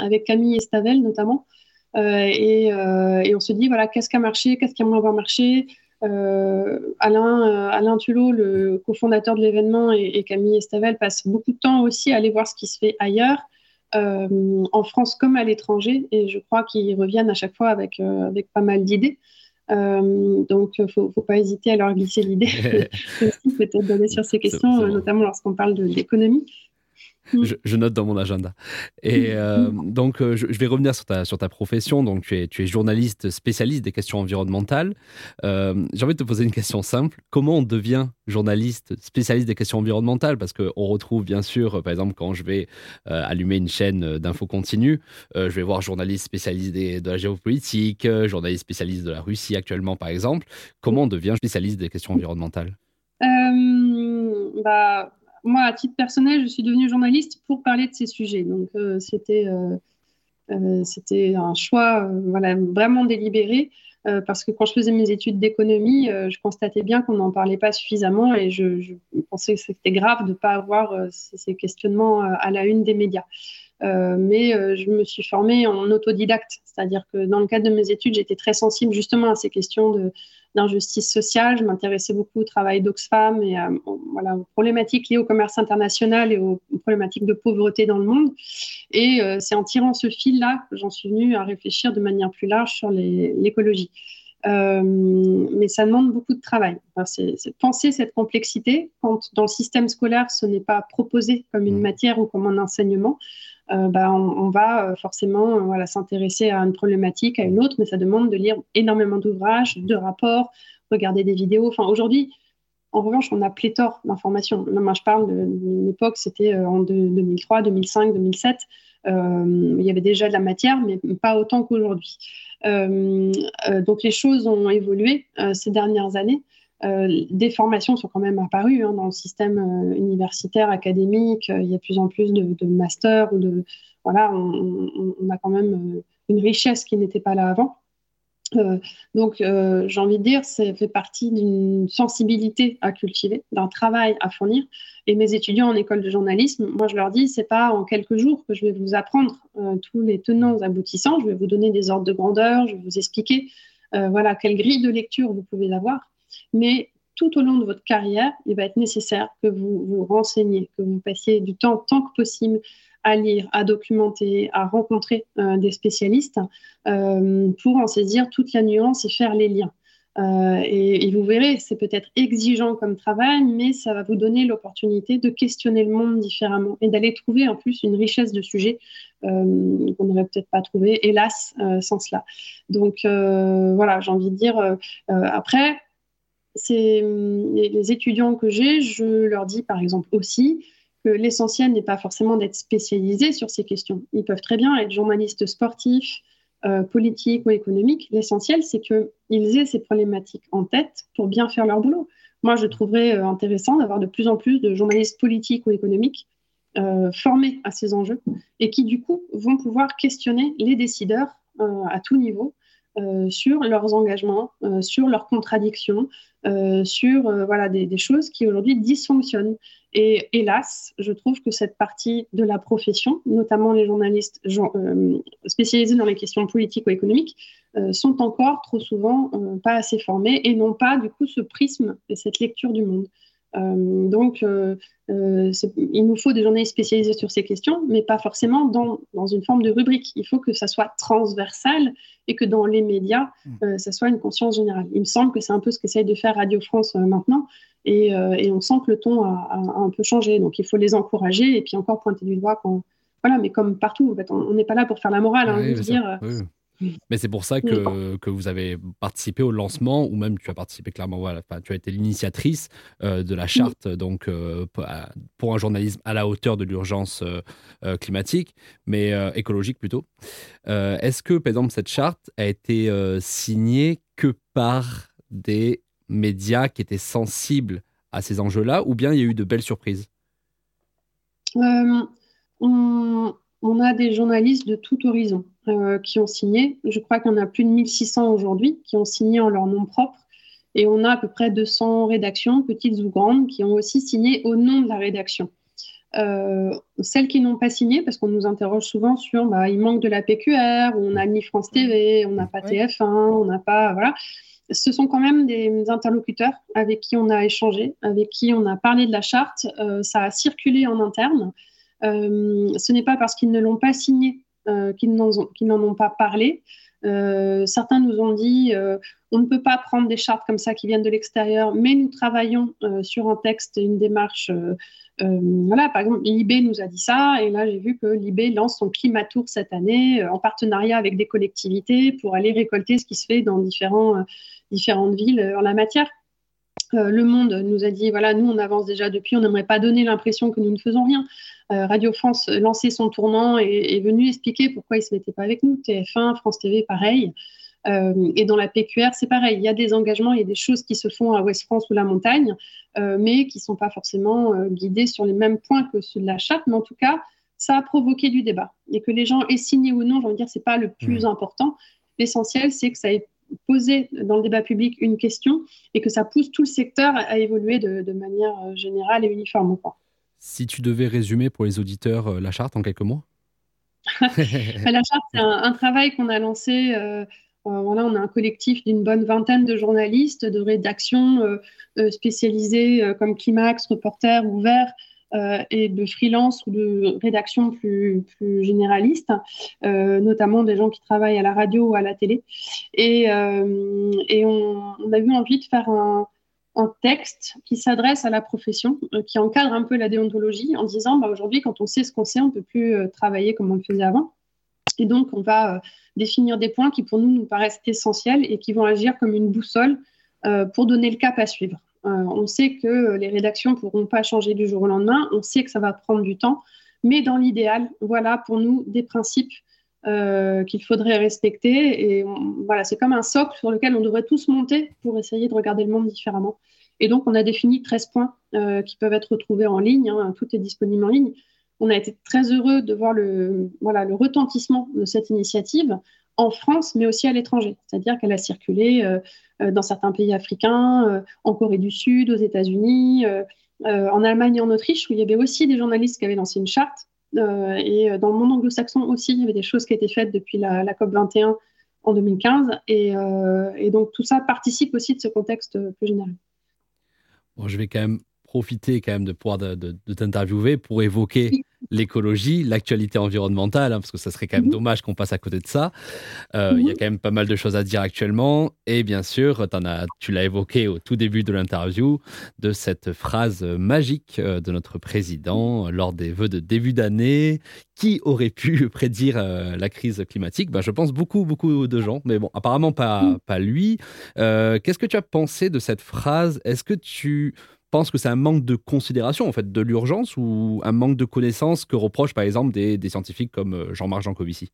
avec Camille Estavel notamment. Et, et, on se dit, voilà, qu'est-ce qui a marché, qu'est-ce qui a moins marché? Alain, Alain Tulot, le cofondateur de l'événement, et, et Camille Estavel passent beaucoup de temps aussi à aller voir ce qui se fait ailleurs. Euh, en France comme à l'étranger, et je crois qu'ils reviennent à chaque fois avec, euh, avec pas mal d'idées. Euh, donc, il ne faut, pas hésiter à leur glisser l'idée peut-être d'aller sur ces questions, notamment lorsqu'on parle d'économie. Mm. Je, note dans mon agenda. Et mm. euh, donc, euh, je, vais revenir sur ta, sur ta profession. Donc, tu es, tu es journaliste spécialiste des questions environnementales. Euh, j'ai envie de te poser une question simple. Comment on devient journaliste spécialiste des questions environnementales? Parce qu'on retrouve, bien sûr, par exemple, quand je vais allumer une chaîne d'infos continue, je vais voir journaliste spécialiste de la géopolitique, journaliste spécialiste de la Russie actuellement, par exemple. Comment on devient spécialiste des questions environnementales? Bah, moi, à titre personnel, je suis devenue journaliste pour parler de ces sujets. Donc, c'était c'était un choix voilà, vraiment délibéré. parce que quand je faisais mes études d'économie, je constatais bien qu'on n'en parlait pas suffisamment et je, pensais que c'était grave de ne pas avoir ces questionnements à la une des médias. Euh, mais euh, je me suis formée en autodidacte, c'est-à-dire que dans le cadre de mes études, j'étais très sensible justement à ces questions d'injustice sociale. Je m'intéressais beaucoup au travail d'Oxfam et voilà, aux problématiques liées au commerce international et aux, problématiques de pauvreté dans le monde. Et euh, c'est en tirant ce fil-là que j'en suis venue à réfléchir de manière plus large sur l'écologie. mais ça demande beaucoup de travail. c'est penser cette complexité quand dans le système scolaire, ce n'est pas proposé comme une mmh. matière ou comme un enseignement. Euh, bah, on, va euh, forcément euh, s'intéresser à une problématique, à une autre, mais ça demande de lire énormément d'ouvrages, de rapports, regarder des vidéos. Aujourd'hui, en revanche, on a pléthore d'informations. Moi, je parle d'une époque, c'était en 2003, 2005, 2007. il y avait déjà de la matière, mais pas autant qu'aujourd'hui. donc les choses ont évolué ces dernières années. Euh, des formations sont quand même apparues hein, dans le système euh, universitaire, académique. il y a de plus en plus de, masters de voilà, on, a quand même euh, une richesse qui n'était pas là avant. donc, j'ai envie de dire, ça fait partie d'une sensibilité à cultiver, d'un travail à fournir. Et mes étudiants en école de journalisme, moi, je leur dis, c'est pas en quelques jours que je vais vous apprendre tous les tenants aboutissants. Je vais vous donner des ordres de grandeur, je vais vous expliquer, voilà, quelle grille de lecture vous pouvez avoir mais tout au long de votre carrière, il va être nécessaire que vous vous renseigniez, que vous passiez du temps tant que possible à lire, à documenter, à rencontrer euh, des spécialistes euh, pour en saisir toute la nuance et faire les liens. Euh, et, vous verrez, c'est peut-être exigeant comme travail, mais ça va vous donner l'opportunité de questionner le monde différemment et d'aller trouver en plus une richesse de sujets qu'on n'aurait peut-être pas trouvé, hélas, sans cela. Donc voilà, j'ai envie de dire, après, les étudiants que j'ai, je leur dis par exemple aussi que l'essentiel n'est pas forcément d'être spécialisé sur ces questions. Ils peuvent très bien être journalistes sportifs, euh, politiques ou économiques. L'essentiel, c'est qu'ils aient ces problématiques en tête pour bien faire leur boulot. Moi, je trouverais euh, intéressant d'avoir de plus en plus de journalistes politiques ou économiques euh, formés à ces enjeux et qui, du coup, vont pouvoir questionner les décideurs à tout niveau euh, sur leurs engagements, euh, sur leurs contradictions, euh, sur voilà, des, choses qui aujourd'hui dysfonctionnent. Et hélas, je trouve que cette partie de la profession, notamment les journalistes spécialisés dans les questions politiques ou économiques, sont encore trop souvent pas assez formés et n'ont pas du coup ce prisme et cette lecture du monde. Euh, donc, euh, euh, il nous faut des journalistes spécialisés sur ces questions, mais pas forcément dans, dans, une forme de rubrique. Il faut que ça soit transversal et que dans les médias, mmh. ça soit une conscience générale. Il me semble que c'est un peu ce qu'essaye de faire Radio France maintenant, et, et, on sent que le ton a, un peu changé. Donc, il faut les encourager et puis encore pointer du doigt quand. Voilà, mais comme partout, en fait, on n'est pas là pour faire la morale, hein, dire. Mais c'est pour ça que, que, vous avez participé au lancement, ou même tu as participé clairement, voilà, tu as été l'initiatrice euh, de la charte donc, euh, pour un journalisme à la hauteur de l'urgence euh, climatique, mais écologique plutôt. Est-ce que, par exemple, cette charte a été signée que par des médias qui étaient sensibles à ces enjeux-là, ou bien il y a eu de belles surprises? On, on a des journalistes de tout horizon euh, qui ont signé. Je crois qu'il y en a plus de 1600 aujourd'hui qui ont signé en leur nom propre. Et on a à peu près 200 rédactions, petites ou grandes, qui ont aussi signé au nom de la rédaction. Euh, celles qui n'ont pas signé, parce qu'on nous interroge souvent sur bah, il manque de la PQR, on n'a ni France TV, on n'a pas TF1, on n'a pas. Voilà. Ce sont quand même des interlocuteurs avec qui on a échangé, avec qui on a parlé de la charte. Euh, ça a circulé en interne. Euh, ce n'est pas parce qu'ils ne l'ont pas signé euh, qu'ils n'en ont, pas parlé. Euh, certains nous ont dit on ne peut pas prendre des chartes comme ça qui viennent de l'extérieur, mais nous travaillons sur un texte et une démarche. voilà, par exemple, l'IB nous a dit ça, et là j'ai vu que l'IB lance son Climatour cette année en partenariat avec des collectivités pour aller récolter ce qui se fait dans différentes villes en la matière. Euh, le Monde nous a dit voilà, nous on avance déjà depuis, on n'aimerait pas donner l'impression que nous ne faisons rien. Euh, Radio France lançait son tournant et est venu expliquer pourquoi ils ne se mettaient pas avec nous. TF1, France TV, pareil. et dans la PQR, c'est pareil. Il y a des engagements, il y a des choses qui se font à Ouest-France ou la montagne, mais qui ne sont pas forcément guidées sur les mêmes points que ceux de la charte. Mais en tout cas, ça a provoqué du débat. Et que les gens aient signé ou non, je veux dire, ce n'est pas le plus mmh. important. L'essentiel, c'est que ça ait posé dans le débat public une question et que ça pousse tout le secteur à évoluer de, manière euh, générale et uniforme. Si tu devais résumer pour les auditeurs euh, la charte en quelques mots La charte, c'est un, travail qu'on a lancé. Euh, voilà, on a un collectif d'une bonne vingtaine de journalistes, de rédactions spécialisées comme Climax, Reporter, Ouvert, euh, et de freelance ou de rédaction plus, généraliste, euh, notamment des gens qui travaillent à la radio ou à la télé. Et, euh, on, a eu envie de faire un, un texte qui s'adresse à la profession, qui encadre un peu la déontologie en disant bah, aujourd'hui, quand on sait ce qu'on sait, on ne peut plus travailler comme on le faisait avant. Et donc, on va définir des points qui, pour nous, nous paraissent essentiels et qui vont agir comme une boussole pour donner le cap à suivre. Euh, on sait que les rédactions ne pourront pas changer du jour au lendemain, on sait que ça va prendre du temps, mais dans l'idéal, voilà pour nous des principes euh, qu'il faudrait respecter. Et voilà, c'est comme un socle sur lequel on devrait tous monter pour essayer de regarder le monde différemment. Et donc, on a défini 13 points euh, qui peuvent être retrouvés en ligne. Hein, tout est disponible en ligne. On a été très heureux de voir le, voilà, le retentissement de cette initiative en France, mais aussi à l'étranger. C'est-à-dire qu'elle a circulé dans certains pays africains, euh, en Corée du Sud, aux États-Unis, en Allemagne et en Autriche, où il y avait aussi des journalistes qui avaient lancé une charte. et dans le monde anglo-saxon aussi, il y avait des choses qui étaient faites depuis la, COP 21 en 2015. Et, et, donc tout ça participe aussi de ce contexte plus général. Bon, je vais quand même profiter quand même de pouvoir de, de, t'interviewer pour évoquer l'écologie, l'actualité environnementale, hein, parce que ça serait quand même mhm. dommage qu'on passe à côté de ça. Euh, il y a mhm. quand même pas mal de choses à dire actuellement. Et bien sûr, en as, tu l'as évoqué au tout début de l'interview, de cette phrase magique euh, de notre président lors des vœux de début d'année. Qui aurait pu prédire euh, la crise climatique ben, Je pense beaucoup, beaucoup de gens, mais bon, apparemment pas, mhm. pas lui. Qu'est-ce que tu as pensé de cette phrase? Est-ce que tu pense que c'est un manque de considération en fait de l'urgence ou un manque de connaissances que reprochent par exemple des, scientifiques comme euh, Jean-Marc Jancovici?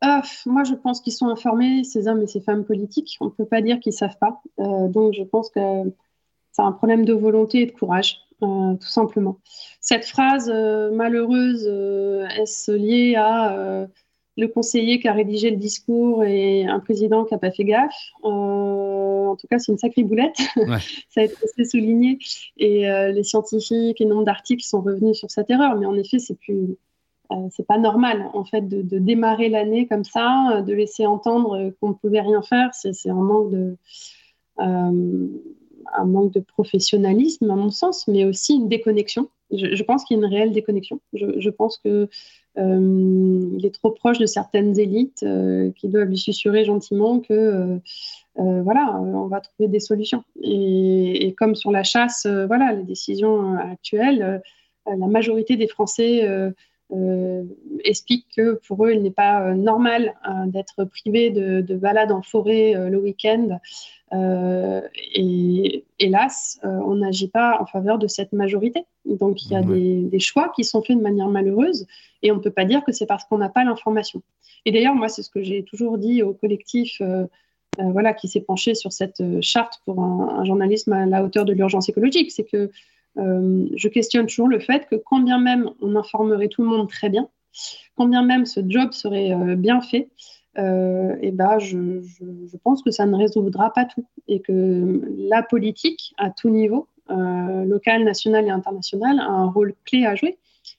Ah, moi, je pense qu'ils sont informés, ces hommes et ces femmes politiques. On ne peut pas dire qu'ils ne savent pas. Euh, donc, je pense que c'est un problème de volonté et de courage, euh, tout simplement. Cette phrase malheureuse, est-ce liée à le conseiller qui a rédigé le discours et un président qui n'a pas fait gaffe en tout cas, c'est une sacrée boulette. ça a été assez souligné. Et euh, les scientifiques et nombre d'articles sont revenus sur cette erreur. Mais en effet, c'est plus. Euh, c'est pas normal en fait de, démarrer l'année comme ça, de laisser entendre qu'on ne pouvait rien faire. C'est un manque de euh, un manque de professionnalisme à mon sens, mais aussi une déconnexion. Je, pense qu'il y a une réelle déconnexion. Je, je pense que il est trop proche de certaines élites qui doivent lui susurrer gentiment que euh, voilà, on va trouver des solutions. Et, comme sur la chasse, euh, voilà, les décisions actuelles, euh, la majorité des Français expliquent que pour eux, il n'est pas normal d'être privé de, de, balades en forêt le week-end. et hélas, on n'agit pas en faveur de cette majorité. Donc il y a des, des, choix qui sont faits de manière malheureuse et on ne peut pas dire que c'est parce qu'on n'a pas l'information. Et d'ailleurs, moi, c'est ce que j'ai toujours dit au collectif euh, voilà, qui s'est penché sur cette euh, charte pour un, journalisme à la hauteur de l'urgence écologique. C'est que euh, je questionne toujours le fait que quand bien même on informerait tout le monde très bien, quand bien même ce job serait bien fait, et ben je, pense que ça ne résoudra pas tout et que la politique à tout niveau, local, national et international, a un rôle clé à jouer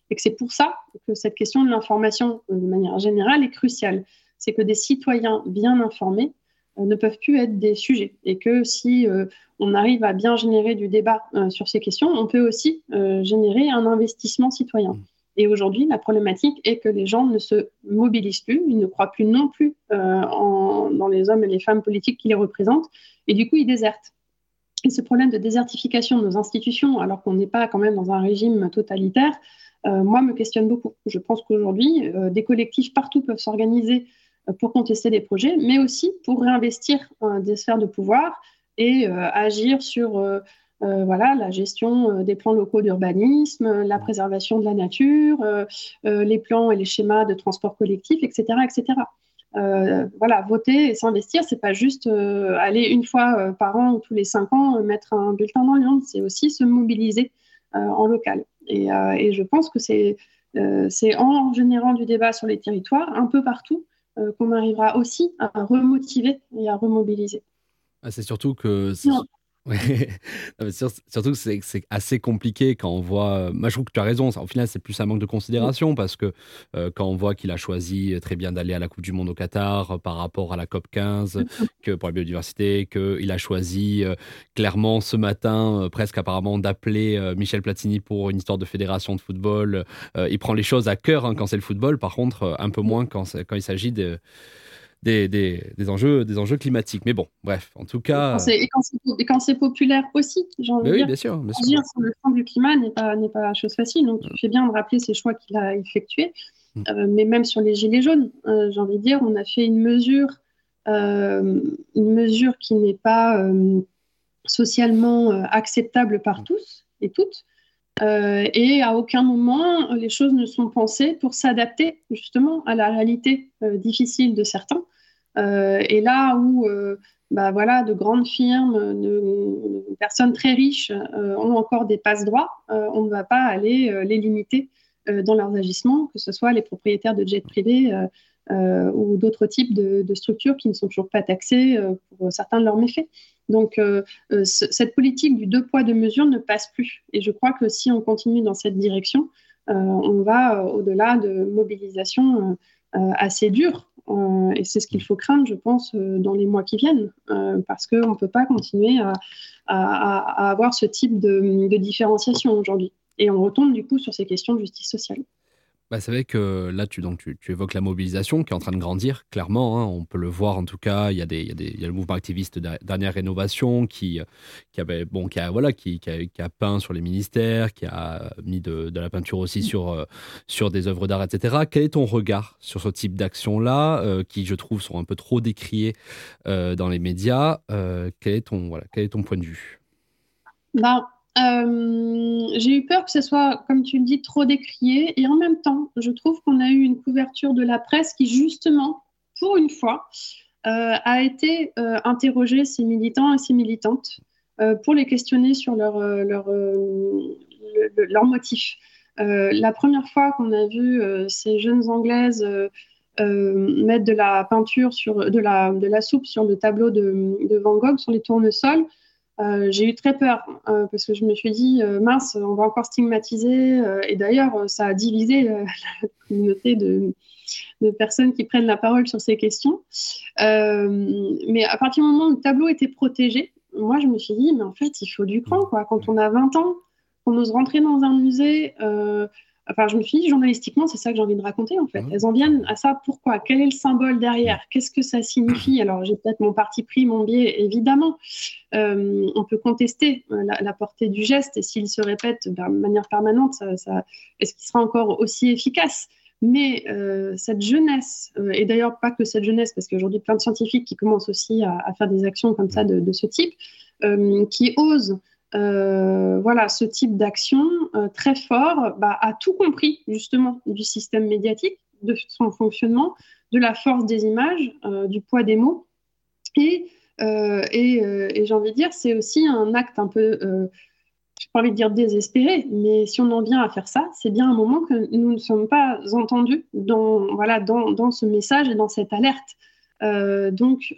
et que c'est pour ça que cette question de l'information de manière générale est cruciale. C'est que des citoyens bien informés euh, ne peuvent plus être des sujets. Et que si euh, on arrive à bien générer du débat euh, sur ces questions, on peut aussi générer un investissement citoyen. Mm. Et aujourd'hui, la problématique est que les gens ne se mobilisent plus, ils ne croient plus non plus dans les hommes et les femmes politiques qui les représentent, et du coup, ils désertent. Et ce problème de désertification de nos institutions, alors qu'on n'est pas quand même dans un régime totalitaire, moi, me questionne beaucoup. Je pense qu'aujourd'hui, des collectifs partout peuvent s'organiser pour contester des projets, mais aussi pour réinvestir des sphères de pouvoir et euh, agir sur euh, euh, voilà, la gestion des plans locaux d'urbanisme, la préservation de la nature, les plans et les schémas de transport collectif, etc. etc. voilà, voter et s'investir, c'est pas juste aller une fois par an ou tous les cinq ans mettre un bulletin dans l'urne, c'est aussi se mobiliser en local. Et, et, je pense que c'est en générant du débat sur les territoires, un peu partout, qu'on arrivera aussi à remotiver et à remobiliser. Ah, c'est surtout que Ouais. surtout que c'est assez compliqué quand on voit. Moi, je trouve que tu as raison. Au final, c'est plus un manque de considération parce que euh, quand on voit qu'il a choisi très bien d'aller à la Coupe du Monde au Qatar euh, par rapport à la COP 15, mm-hmm. que pour la biodiversité, qu'il a choisi euh, clairement ce matin, presque apparemment, d'appeler Michel Platini pour une histoire de fédération de football. il prend les choses à cœur hein, quand c'est le football, par contre, un peu moins quand, quand il s'agit de des, des, enjeux, des enjeux climatiques. Mais bon, bref, en tout cas. Et quand c'est populaire aussi, j'ai envie de dire. Oui, bien sûr. Bien sûr. sur le fond du climat n'est pas, pas chose facile. Donc, tu fais bien de rappeler ces choix qu'il a effectués. Mm. Euh, mais même sur les gilets jaunes, euh, j'ai envie de dire, on a fait une mesure, euh, une mesure qui n'est pas socialement acceptable par mm. tous et toutes. Et à aucun moment, les choses ne sont pensées pour s'adapter justement à la réalité difficile de certains. Euh, et là où euh, bah voilà, de grandes firmes, de, personnes très riches euh, ont encore des passe-droits, on ne va pas aller les limiter dans leurs agissements, que ce soit les propriétaires de jets privés ou d'autres types de, structures qui ne sont toujours pas taxées pour certains de leurs méfaits. Donc, cette politique du deux poids, deux mesures ne passe plus. Et je crois que si on continue dans cette direction, on va au-delà de mobilisation assez dure euh, et c'est ce qu'il faut craindre, je pense, euh, dans les mois qui viennent, euh, parce qu'on ne peut pas continuer à, avoir ce type de différenciation aujourd'hui. Et on retombe du coup sur ces questions de justice sociale. Bah, c'est vrai que là, tu, donc, tu, évoques la mobilisation qui est en train de grandir, clairement. Hein. on peut le voir en tout cas. Il y a, des, il y a, des, il y a le mouvement activiste de dernière rénovation qui, qui, avait, bon, qui, a, voilà, qui, qui, a, peint sur les ministères, qui a mis de, de la peinture aussi mmh. sur, euh, sur des œuvres d'art, etc. Quel est ton regard sur ce type d'action-là, euh, qui, je trouve, sont un peu trop décriées euh, dans les médias quel, est ton, voilà, quel est ton point de vue? Bah, euh, j'ai eu peur que ce soit, comme tu le dis, trop décrié. Et en même temps, je trouve qu'on a eu une couverture de la presse qui, justement, pour une fois, euh, a été euh, interroger ces militants et ces militantes pour les questionner sur leur, leur, leur motif. la première fois qu'on a vu ces jeunes Anglaises mettre de la peinture sur de la, de la soupe sur le tableau de, de Van Gogh sur les tournesols, euh, j'ai eu très peur euh, parce que je me suis dit, euh, mince, on va encore stigmatiser. et d'ailleurs, ça a divisé la communauté de, personnes qui prennent la parole sur ces questions. mais à partir du moment où le tableau était protégé, moi, je me suis dit, mais en fait, il faut du cran. Quoi. Quand on a 20 ans, qu'on ose rentrer dans un musée Enfin, je me suis dit, journalistiquement, c'est ça que j'ai envie de raconter, en fait. Elles en viennent à ça. Pourquoi? Quel est le symbole derrière? Qu'est-ce que ça signifie? Alors, j'ai peut-être mon parti pris, mon biais, évidemment. Euh, on peut contester euh, la, portée du geste. Et s'il se répète de manière permanente, ça, est-ce qu'il sera encore aussi efficace? Mais euh, cette jeunesse, et d'ailleurs pas que cette jeunesse, parce qu'aujourd'hui plein de scientifiques qui commencent aussi à, faire des actions comme ça de, de ce type, qui osent euh, voilà, ce type d'action euh, très fort bah, a tout compris justement du système médiatique, de son fonctionnement, de la force des images, euh, du poids des mots. Et, j'ai envie de dire, c'est aussi un acte un peu, je n'ai pas envie de dire désespéré, mais si on en vient à faire ça, c'est bien un moment que nous ne sommes pas entendus dans, voilà, dans, dans ce message et dans cette alerte. donc,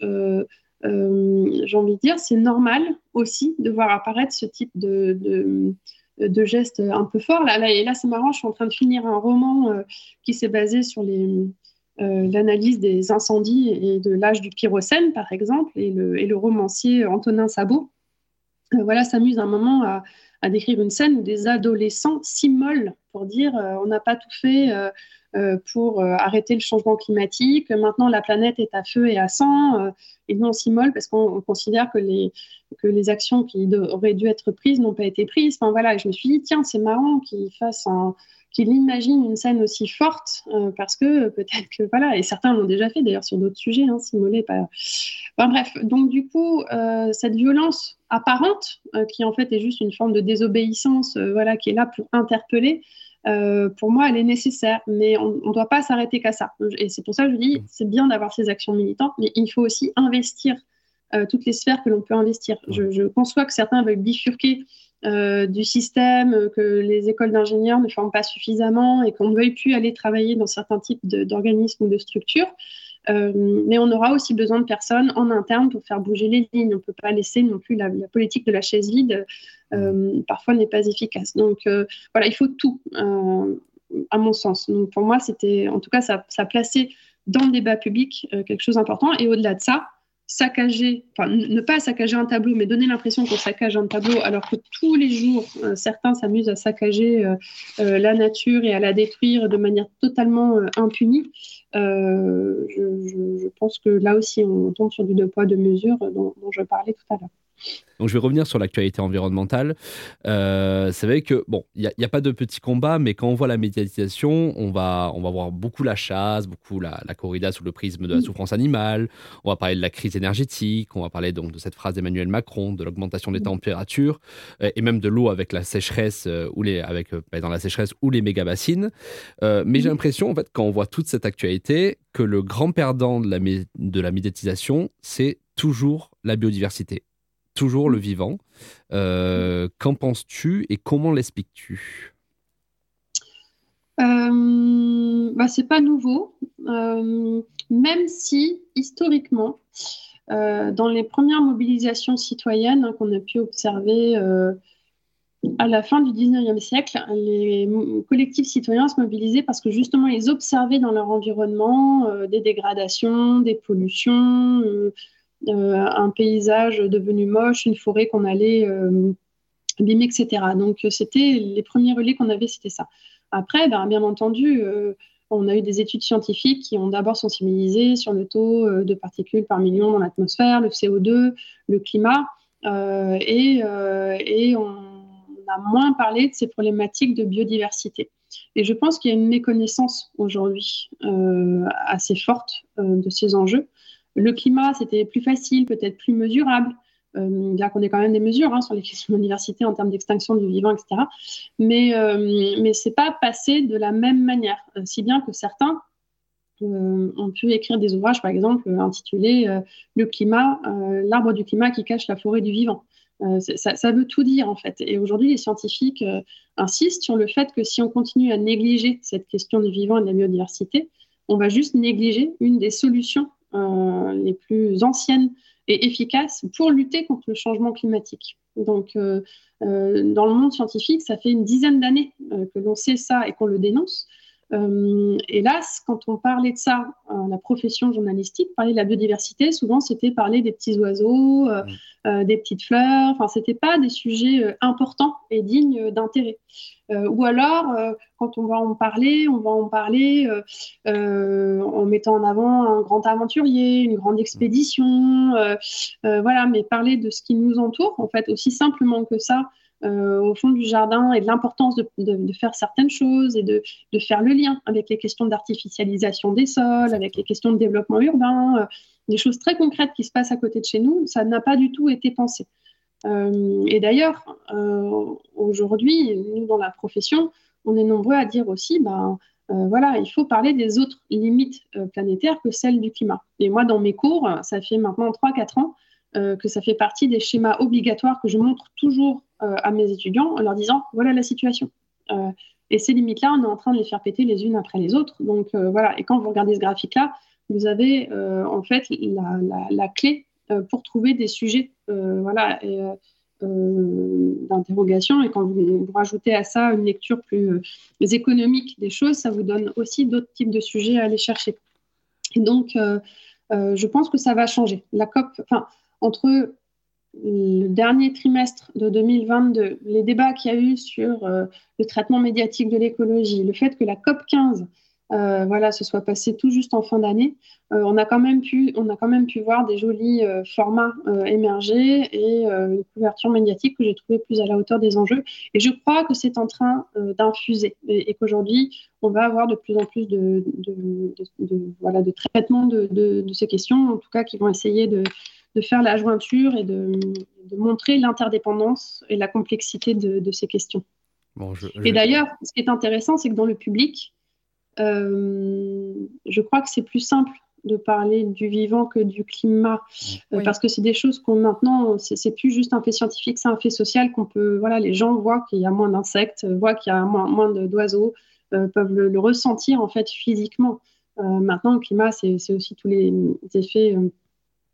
j'ai envie de dire, c'est normal aussi de voir apparaître ce type de, de, gestes un peu forts. Là, là, et là, c'est marrant, je suis en train de finir un roman euh, qui s'est basé sur euh, l'analyse des incendies et de l'âge du pyrocène, par exemple, et le, et le romancier Antonin Sabot voilà, s'amuse un moment à, à, décrire une scène où des adolescents s'immolent pour dire on n'a pas tout fait euh, pour euh, arrêter le changement climatique. Maintenant, la planète est à feu et à sang. Euh, et nous, on s'immole parce qu'on considère que les, que les actions qui auraient dû être prises n'ont pas été prises. Voilà, je me suis dit, tiens, c'est marrant qu'il fasse qu'il imagine une scène aussi forte parce que peut-être que voilà et certains l'ont déjà fait d'ailleurs sur d'autres sujets hein, s'immoler pas enfin, bref donc du coup cette violence apparente qui en fait est juste une forme de désobéissance voilà qui est là pour interpeller pour moi, elle est nécessaire, mais on ne doit pas s'arrêter qu'à ça. Et c'est pour ça que je dis, c'est bien d'avoir ces actions militantes, mais il faut aussi investir toutes les sphères que l'on peut investir. Je, je, conçois que certains veulent bifurquer euh, du système, que les écoles d'ingénieurs ne forment pas suffisamment et qu'on ne veuille plus aller travailler dans certains types d'organismes ou de structures. Euh, mais on aura aussi besoin de personnes en interne pour faire bouger les lignes. On ne peut pas laisser non plus la, politique de la chaise vide, euh, parfois n'est pas efficace. Donc voilà, il faut tout, à mon sens. Donc pour moi, c'était, en tout cas, ça, ça plaçait dans le débat public quelque chose d'important. Et au-delà de ça, saccager, enfin ne pas saccager un tableau, mais donner l'impression qu'on saccage un tableau, alors que tous les jours, euh, certains s'amusent à saccager euh, euh, la nature et à la détruire de manière totalement impunie. Je, pense que là aussi, on tombe sur du deux poids, deux mesures dont je parlais tout à l'heure. Donc je vais revenir sur l'actualité environnementale. Euh, c'est vrai que, bon, il n'y a, pas de petits combats, mais quand on voit la médiatisation, on va, on va voir beaucoup la chasse, beaucoup la, corrida sous le prisme de la mm. souffrance animale, on va parler de la crise énergétique, on va parler donc de cette phrase d'Emmanuel Macron, de l'augmentation des mm. températures, euh, et même de l'eau avec la sécheresse, euh, ou les, avec, bah, dans la sécheresse ou les méga-bassines. mais j'ai mm. l'impression, en fait, quand on voit toute cette actualité, que le grand perdant de la, de la médiatisation, c'est toujours la biodiversité toujours le vivant. Euh, qu'en penses-tu et comment l'expliques-tu? Euh, bah, C'est pas nouveau, euh, même si historiquement, dans les premières mobilisations citoyennes hein, qu'on a pu observer à la fin du 19e siècle, les collectifs citoyens se mobilisaient parce que justement ils observaient dans leur environnement des dégradations, des pollutions, euh, un paysage devenu moche, une forêt qu'on allait euh, abîmer, etc. Donc, c'était les premiers relais qu'on avait, c'était ça. Après, ben, bien entendu, euh, on a eu des études scientifiques qui ont d'abord sensibilisé sur le taux de particules par million dans l'atmosphère, le CO2, le climat, et, on a moins parlé de ces problématiques de biodiversité. Et je pense qu'il y a une méconnaissance aujourd'hui assez forte de ces enjeux. Le climat, c'était plus facile, peut-être plus mesurable, euh, bien qu'on ait quand même des mesures hein, sur les questions de diversité en termes d'extinction du vivant, etc. Mais, euh, ce n'est pas passé de la même manière, euh, si bien que certains ont pu écrire des ouvrages, par exemple, intitulés Le climat, l'arbre du climat qui cache la forêt du vivant. Ça, veut tout dire en fait. Et aujourd'hui, les scientifiques insistent sur le fait que si on continue à négliger cette question du vivant et de la biodiversité, on va juste négliger une des solutions euh, les plus anciennes et efficaces pour lutter contre le changement climatique. Donc, euh, euh, dans le monde scientifique, ça fait une dizaine d'années que l'on sait ça et qu'on le dénonce. Euh, hélas, quand on parlait de ça, la profession journalistique, parler de la biodiversité, souvent c'était parler des petits oiseaux, euh, mm. euh, des petites fleurs. Enfin, c'était pas des sujets importants et dignes d'intérêt. ou alors, quand on va en parler, on va en parler en mettant en avant un grand aventurier, une grande expédition, voilà. Mais parler de ce qui nous entoure, en fait, aussi simplement que ça. Euh, au fond du jardin et de l'importance de, faire certaines choses et de, faire le lien avec les questions d'artificialisation des sols, avec les questions de développement urbain, euh, des choses très concrètes qui se passent à côté de chez nous, ça n'a pas du tout été pensé. Euh, et d'ailleurs, aujourd'hui, nous, dans la profession, on est nombreux à dire aussi, ben, voilà, il faut parler des autres limites planétaires que celles du climat. Et moi, dans mes cours, ça fait maintenant 3-4 ans que ça fait partie des schémas obligatoires que je montre toujours à mes étudiants en leur disant voilà la situation. Euh, et ces limites-là, on est en train de les faire péter les unes après les autres. Donc euh, voilà, et quand vous regardez ce graphique-là, vous avez en fait la, clé pour trouver des sujets voilà, d'interrogation. Et quand vous, rajoutez à ça une lecture plus économique des choses, ça vous donne aussi d'autres types de sujets à aller chercher. Et donc, je pense que ça va changer. La COP, enfin, entre le dernier trimestre de 2022, les débats qu'il y a eu sur euh, le traitement médiatique de l'écologie, le fait que la COP 15 euh, voilà, se soit passée tout juste en fin d'année, euh, on, a quand même pu, on a quand même pu voir des jolis formats émerger et une couverture médiatique que j'ai trouvé plus à la hauteur des enjeux. Et je crois que c'est en train d'infuser et, qu'aujourd'hui, on va avoir de plus en plus de, voilà, de traitement de, ces questions, en tout cas qui vont essayer de, de faire la jointure et de, montrer l'interdépendance et la complexité de, ces questions. Et d'ailleurs, ce qui est intéressant, c'est que dans le public, je crois que c'est plus simple de parler du vivant que du climat, euh, parce que c'est des choses qu'on maintenant, c'est plus juste un fait scientifique, c'est un fait social qu'on peut, voilà, les gens voient qu'il y a moins d'insectes, voient qu'il y a moins, moins d'oiseaux, euh, peuvent le, ressentir en fait physiquement. Euh, maintenant, le climat, c'est aussi tous les effets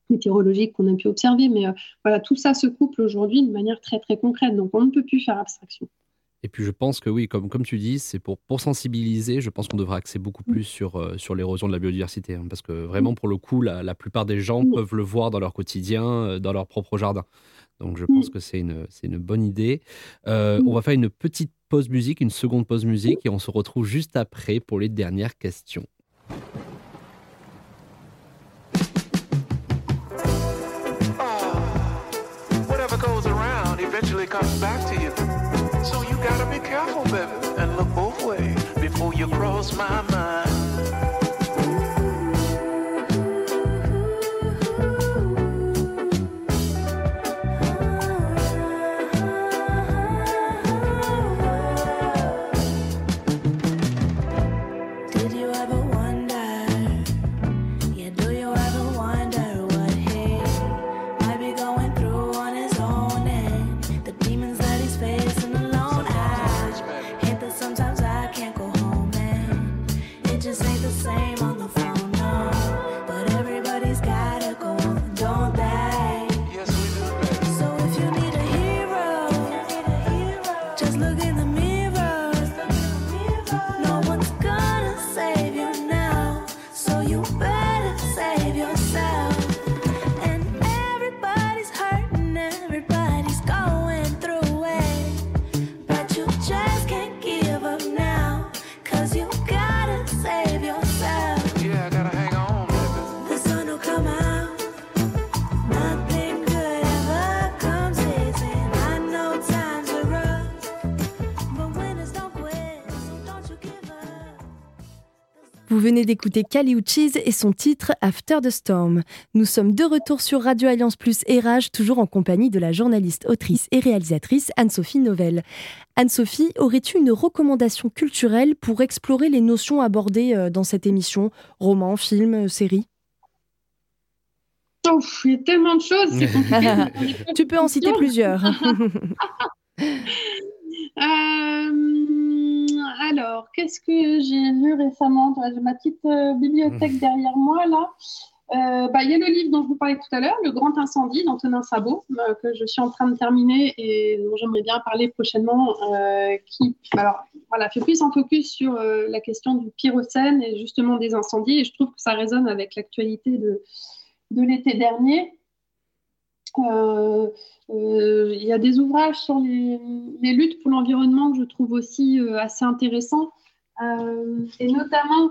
météorologiques qu'on a pu observer, mais voilà, tout ça se couple aujourd'hui de manière très très concrète, donc on ne peut plus faire abstraction. Et puis je pense que oui, comme, comme tu dis, c'est pour, pour sensibiliser, je pense qu'on devrait axer beaucoup mm. plus sur, euh, sur l'érosion de la biodiversité. Hein, parce que vraiment, pour le coup, la, la plupart des gens mm. peuvent le voir dans leur quotidien, euh, dans leur propre jardin. Donc je pense mm. que c'est une, une bonne idée. Euh, on va faire une petite pause musique, une seconde pause musique, et on se retrouve juste après pour les dernières questions. back to you. So you gotta be careful, baby, and look both ways before you cross my mind. Vous venez d'écouter Kali Uchis et son titre After the Storm. Nous sommes de retour sur Radio Alliance Plus et Rage, toujours en compagnie de la journaliste, autrice et réalisatrice Anne-Sophie Novelle. Anne-Sophie, aurais-tu une recommandation culturelle pour explorer les notions abordées euh, dans cette émission? Roman, film, euh, série oh, Il y a tellement de choses, c'est compliqué. tu peux en citer plusieurs. euh alors, qu'est-ce que j'ai lu récemment? J'ai ma petite euh, bibliothèque mmh. derrière moi là. Euh, bah, il y a le livre dont je vous parlais tout à l'heure, Le Grand Incendie d'Antonin Sabot, euh, que je suis en train de terminer et dont j'aimerais bien parler prochainement, qui alors, voilà, fait plus en focus sur la question du pyrocène et justement des incendies. Et je trouve que ça résonne avec l'actualité de, de l'été dernier. Euh, il y a des ouvrages sur les, luttes pour l'environnement que je trouve aussi euh, assez intéressants. Euh, et notamment,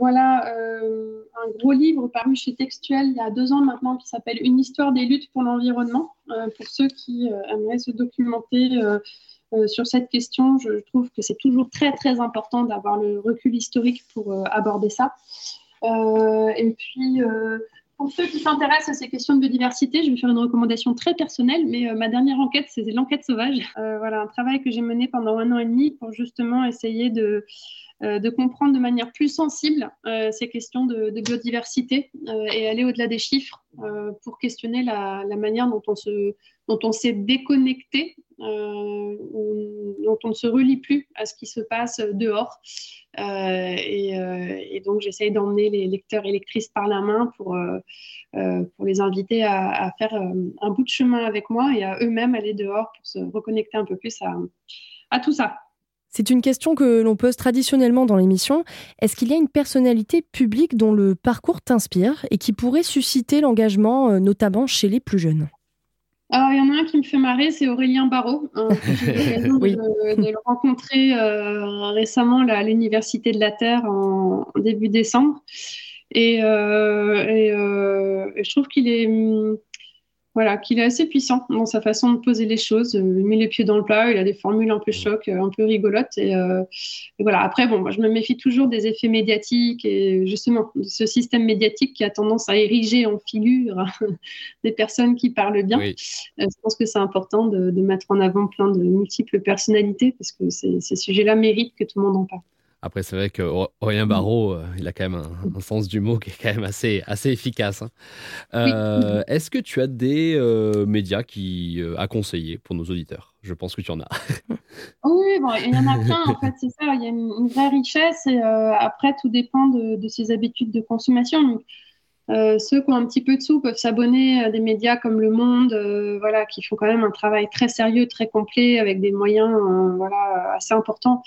voilà, un gros livre paru chez Textuel il y a deux ans maintenant qui s'appelle Une histoire des luttes pour l'environnement. pour ceux qui aimeraient se documenter sur cette question, je trouve que c'est toujours très très important d'avoir le recul historique pour aborder ça. et puis, pour ceux qui s'intéressent à ces questions de biodiversité, je vais faire une recommandation très personnelle, mais euh, ma dernière enquête, c'est l'enquête sauvage. Euh, voilà, un travail que j'ai mené pendant un an et demi pour justement essayer de, euh, comprendre de manière plus sensible ces questions de, biodiversité et aller au-delà des chiffres pour questionner la, manière dont on se dont on s'est déconnecté, dont on ne se relie plus à ce qui se passe dehors. Donc, j'essaye d'emmener les lecteurs et lectrices par la main pour, euh, pour les inviter à, faire un bout de chemin avec moi et à eux-mêmes aller dehors pour se reconnecter un peu plus à, à tout ça. C'est une question que l'on pose traditionnellement dans l'émission. Est-ce qu'il y a une personnalité publique dont le parcours t'inspire et qui pourrait susciter l'engagement, notamment chez les plus jeunes? Il y en a un qui me fait marrer, c'est Aurélien Barraud. Hein, j'ai eu de, le rencontrer euh, récemment à l'Université de la Terre en, début décembre. Et, euh, euh, je trouve qu'il est, voilà, qu'il est assez puissant dans sa façon de poser les choses. Il met les pieds dans le plat, il a des formules un peu choc, un peu rigolotes. Et, voilà. Après, bon, moi, je me méfie toujours des effets médiatiques et justement de ce système médiatique qui a tendance à ériger en figure des personnes qui parlent bien. je pense que c'est important de, de, mettre en avant plein de multiples personnalités parce que ces sujets-là méritent que tout le monde en parle. Après, c'est vrai que Aurélien Barraud, euh, il a quand même un, sens du mot qui est quand même assez, assez efficace. Hein. Euh, est-ce que tu as des euh, médias qui, à conseiller pour nos auditeurs? Je pense que tu en as. oui, bon, il y en a plein, en fait, c'est ça. Il y a une, vraie richesse et après, tout dépend de, de, ses habitudes de consommation. Euh, ceux qui ont un petit peu de sous peuvent s'abonner à des médias comme Le Monde, euh, voilà, qui font quand même un travail très sérieux, très complet, avec des moyens euh, voilà, assez importants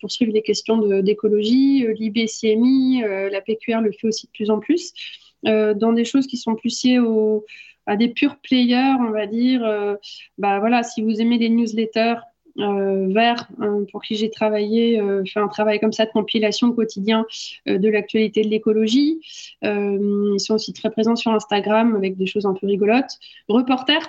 pour suivre les questions d'écologie. L'IBCMI, la PQR le fait aussi de plus en plus. dans des choses qui sont plus liées à des purs players, on va dire, bah voilà, si vous aimez les newsletters, Vert, hein, pour qui j'ai travaillé, euh, fait un travail comme ça de compilation quotidien euh, de l'actualité de l'écologie. ils sont aussi très présents sur Instagram avec des choses un peu rigolotes. Reporter,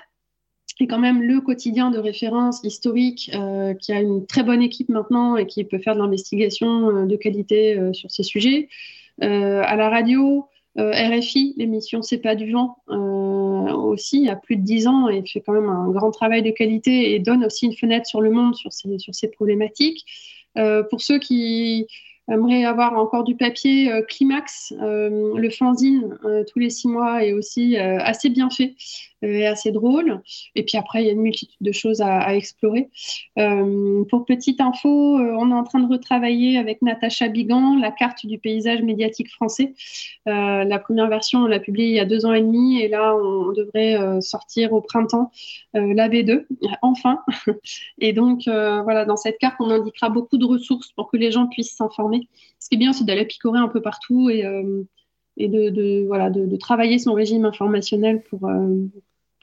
est quand même le quotidien de référence historique qui a une très bonne équipe maintenant et qui peut faire de l'investigation de qualité sur ces sujets. à la radio, RFI, l'émission C'est pas du vent, aussi il y a plus de dix ans et fait quand même un grand travail de qualité et donne aussi une fenêtre sur le monde sur ces, sur ces problématiques. Euh, pour ceux qui aimeraient avoir encore du papier, euh, Climax, euh, le fanzine tous les six mois est aussi assez bien fait et assez drôle. Et puis après, il y a une multitude de choses à, explorer. Euh, pour petite info, euh, on est en train de retravailler avec Natacha Bigan la carte du paysage médiatique français. Euh, la première version, on l'a publiée il y a deux ans et demi, et là, on devrait sortir au printemps la V2, enfin. Et donc, voilà, dans cette carte, on indiquera beaucoup de ressources pour que les gens puissent s'informer. Ce qui est bien, c'est d'aller picorer un peu partout et et de, voilà, de, travailler son régime informationnel pour,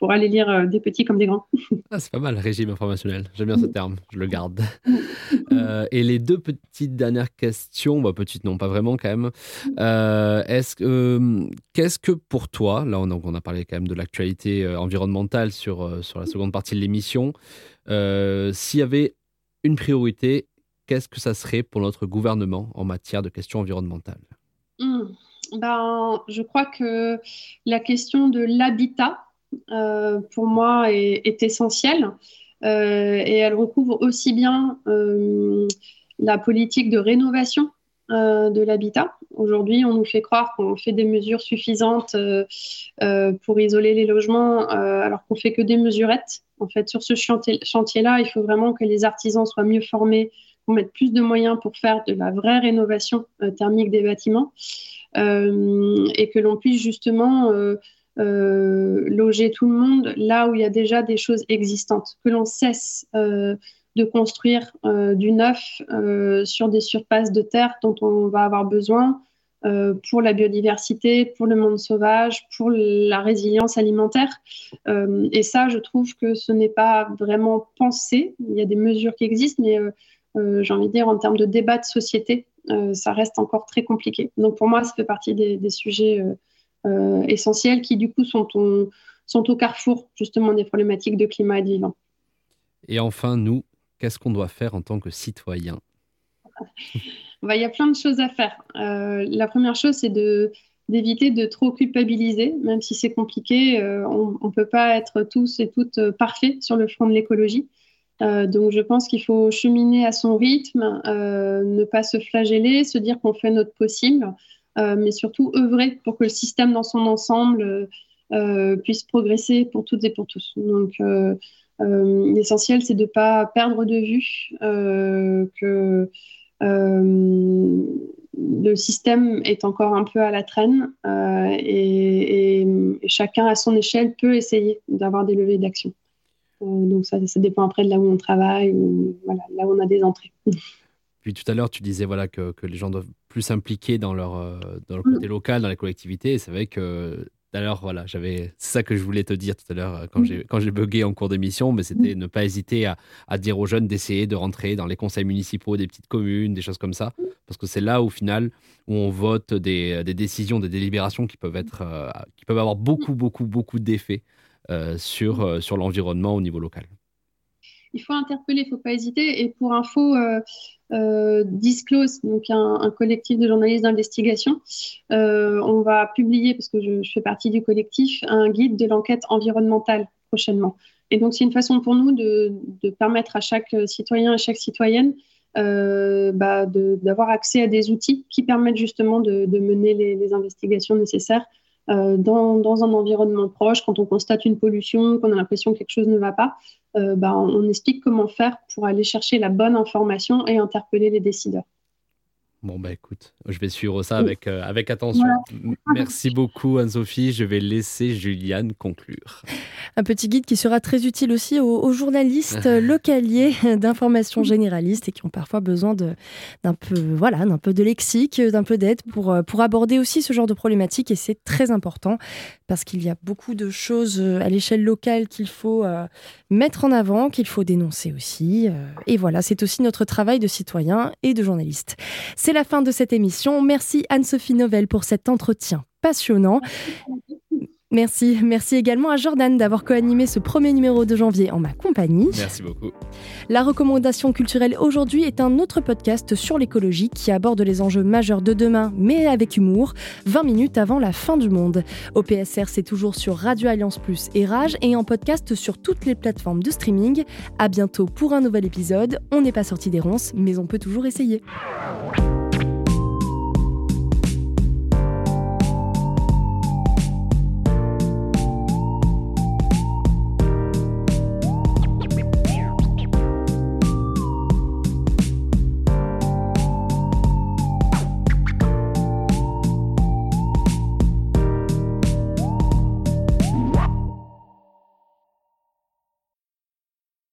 pour aller lire euh, des petits comme des grands. Ah, c'est pas mal, régime informationnel. J'aime bien ce terme, je le garde. Euh, et les deux petites dernières questions, bah, petites non, pas vraiment quand même. Euh, est-ce que, qu'est-ce que pour toi, là on a, on a parlé quand même de l'actualité environnementale sur, sur la seconde partie de l'émission, s'il y avait une priorité, qu'est-ce que ça serait pour notre gouvernement en matière de questions environnementales? Hmm. ben, Je crois que la question de l'habitat, pour moi, est, essentielle. Euh, et elle recouvre aussi bien euh, la politique de rénovation de l'habitat. Aujourd'hui, on nous fait croire qu'on fait des mesures suffisantes pour isoler les logements, alors qu'on fait que des mesurettes. En fait, sur ce chantier-là, il faut vraiment que les artisans soient mieux formés, qu'on mette plus de moyens pour faire de la vraie rénovation thermique des bâtiments, et que l'on puisse justement euh, loger tout le monde là où il y a déjà des choses existantes, que l'on cesse euh, de construire euh, du neuf sur des surfaces de terre dont on va avoir besoin pour la biodiversité, pour le monde sauvage, pour la résilience alimentaire. et ça, je trouve que ce n'est pas vraiment pensé. Il y a des mesures qui existent, mais j'ai envie de dire en termes de débat de société, ça reste encore très compliqué. Donc pour moi, ça fait partie des, sujets euh, essentiels qui du coup sont, sont au carrefour justement des problématiques de climat et de vivant. Et enfin, nous, qu'est-ce qu'on doit faire en tant que citoyen? Bah, Il y a plein de choses à faire. Euh, la première chose, c'est de d'éviter de trop culpabiliser, même si c'est compliqué. Euh, on ne peut pas être tous et toutes parfaits sur le front de l'écologie. donc je pense qu'il faut cheminer à son rythme, ne pas se flageller, se dire qu'on fait notre possible. Euh, mais surtout œuvrer pour que le système dans son ensemble euh, puisse progresser pour toutes et pour tous. Donc, euh, l'essentiel, c'est de ne pas perdre de vue que le système est encore un peu à la traîne et, chacun à son échelle peut essayer d'avoir des levées d'action. donc ça, ça, dépend après de là où on travaille ou voilà, là où on a des entrées. Puis tout à l'heure, tu disais voilà, que, que, les gens doivent plus s'impliquer dans leur, euh, dans le côté mm. local, dans les collectivités. Et c'est vrai que d'ailleurs, voilà, j'avais, c'est ça que je voulais te dire tout à l'heure euh, quand mm. j'ai, quand j'ai bugué en cours d'émission, mais c'était mm. ne pas hésiter à, à, dire aux jeunes d'essayer de rentrer dans les conseils municipaux des petites communes, des choses comme ça. Parce que c'est là, au final, où on vote des, des décisions, des délibérations qui peuvent, être, euh, qui peuvent avoir beaucoup, beaucoup, beaucoup d'effets sur, sur l'environnement au niveau local il faut interpeller, il ne faut pas hésiter. Et pour info, euh, euh, Disclose, donc un, collectif de journalistes d'investigation, euh, on va publier, parce que je, fais partie du collectif, un guide de l'enquête environnementale prochainement. Et donc, c'est une façon pour nous de, permettre à chaque citoyen, à chaque citoyenne, bah, d'avoir accès à des outils qui permettent justement de, mener les, investigations nécessaires dans, dans, un environnement proche, quand on constate une pollution, qu'on a l'impression que quelque chose ne va pas, euh, bah, on explique comment faire pour aller chercher la bonne information et interpeller les décideurs. Bon, bah écoute, je vais suivre ça avec, euh, avec attention. Merci beaucoup, Anne-Sophie. Je vais laisser Juliane conclure. Un petit guide qui sera très utile aussi aux, journalistes localiers d'informations généralistes et qui ont parfois besoin d'un peu, voilà, d'un peu de lexique, d'un peu d'aide pour, euh, pour aborder aussi ce genre de problématiques. Et c'est très important parce qu'il y a beaucoup de choses euh, à l'échelle locale qu'il faut mettre en avant, qu'il faut dénoncer aussi. Et voilà, c'est aussi notre travail de citoyen et de journaliste. C'est la fin de cette émission. Merci Anne-Sophie Novelle pour cet entretien passionnant. Merci. Merci également à Jordan d'avoir co-animé ce premier numéro de janvier en ma compagnie. Merci beaucoup. La recommandation culturelle aujourd'hui est un autre podcast sur l'écologie qui aborde les enjeux majeurs de demain, mais avec humour, 20 minutes avant la fin du monde. Au PSR, c'est toujours sur Radio Alliance Plus et Rage et en podcast sur toutes les plateformes de streaming. À bientôt pour un nouvel épisode. On n'est pas sorti des ronces, mais on peut toujours essayer.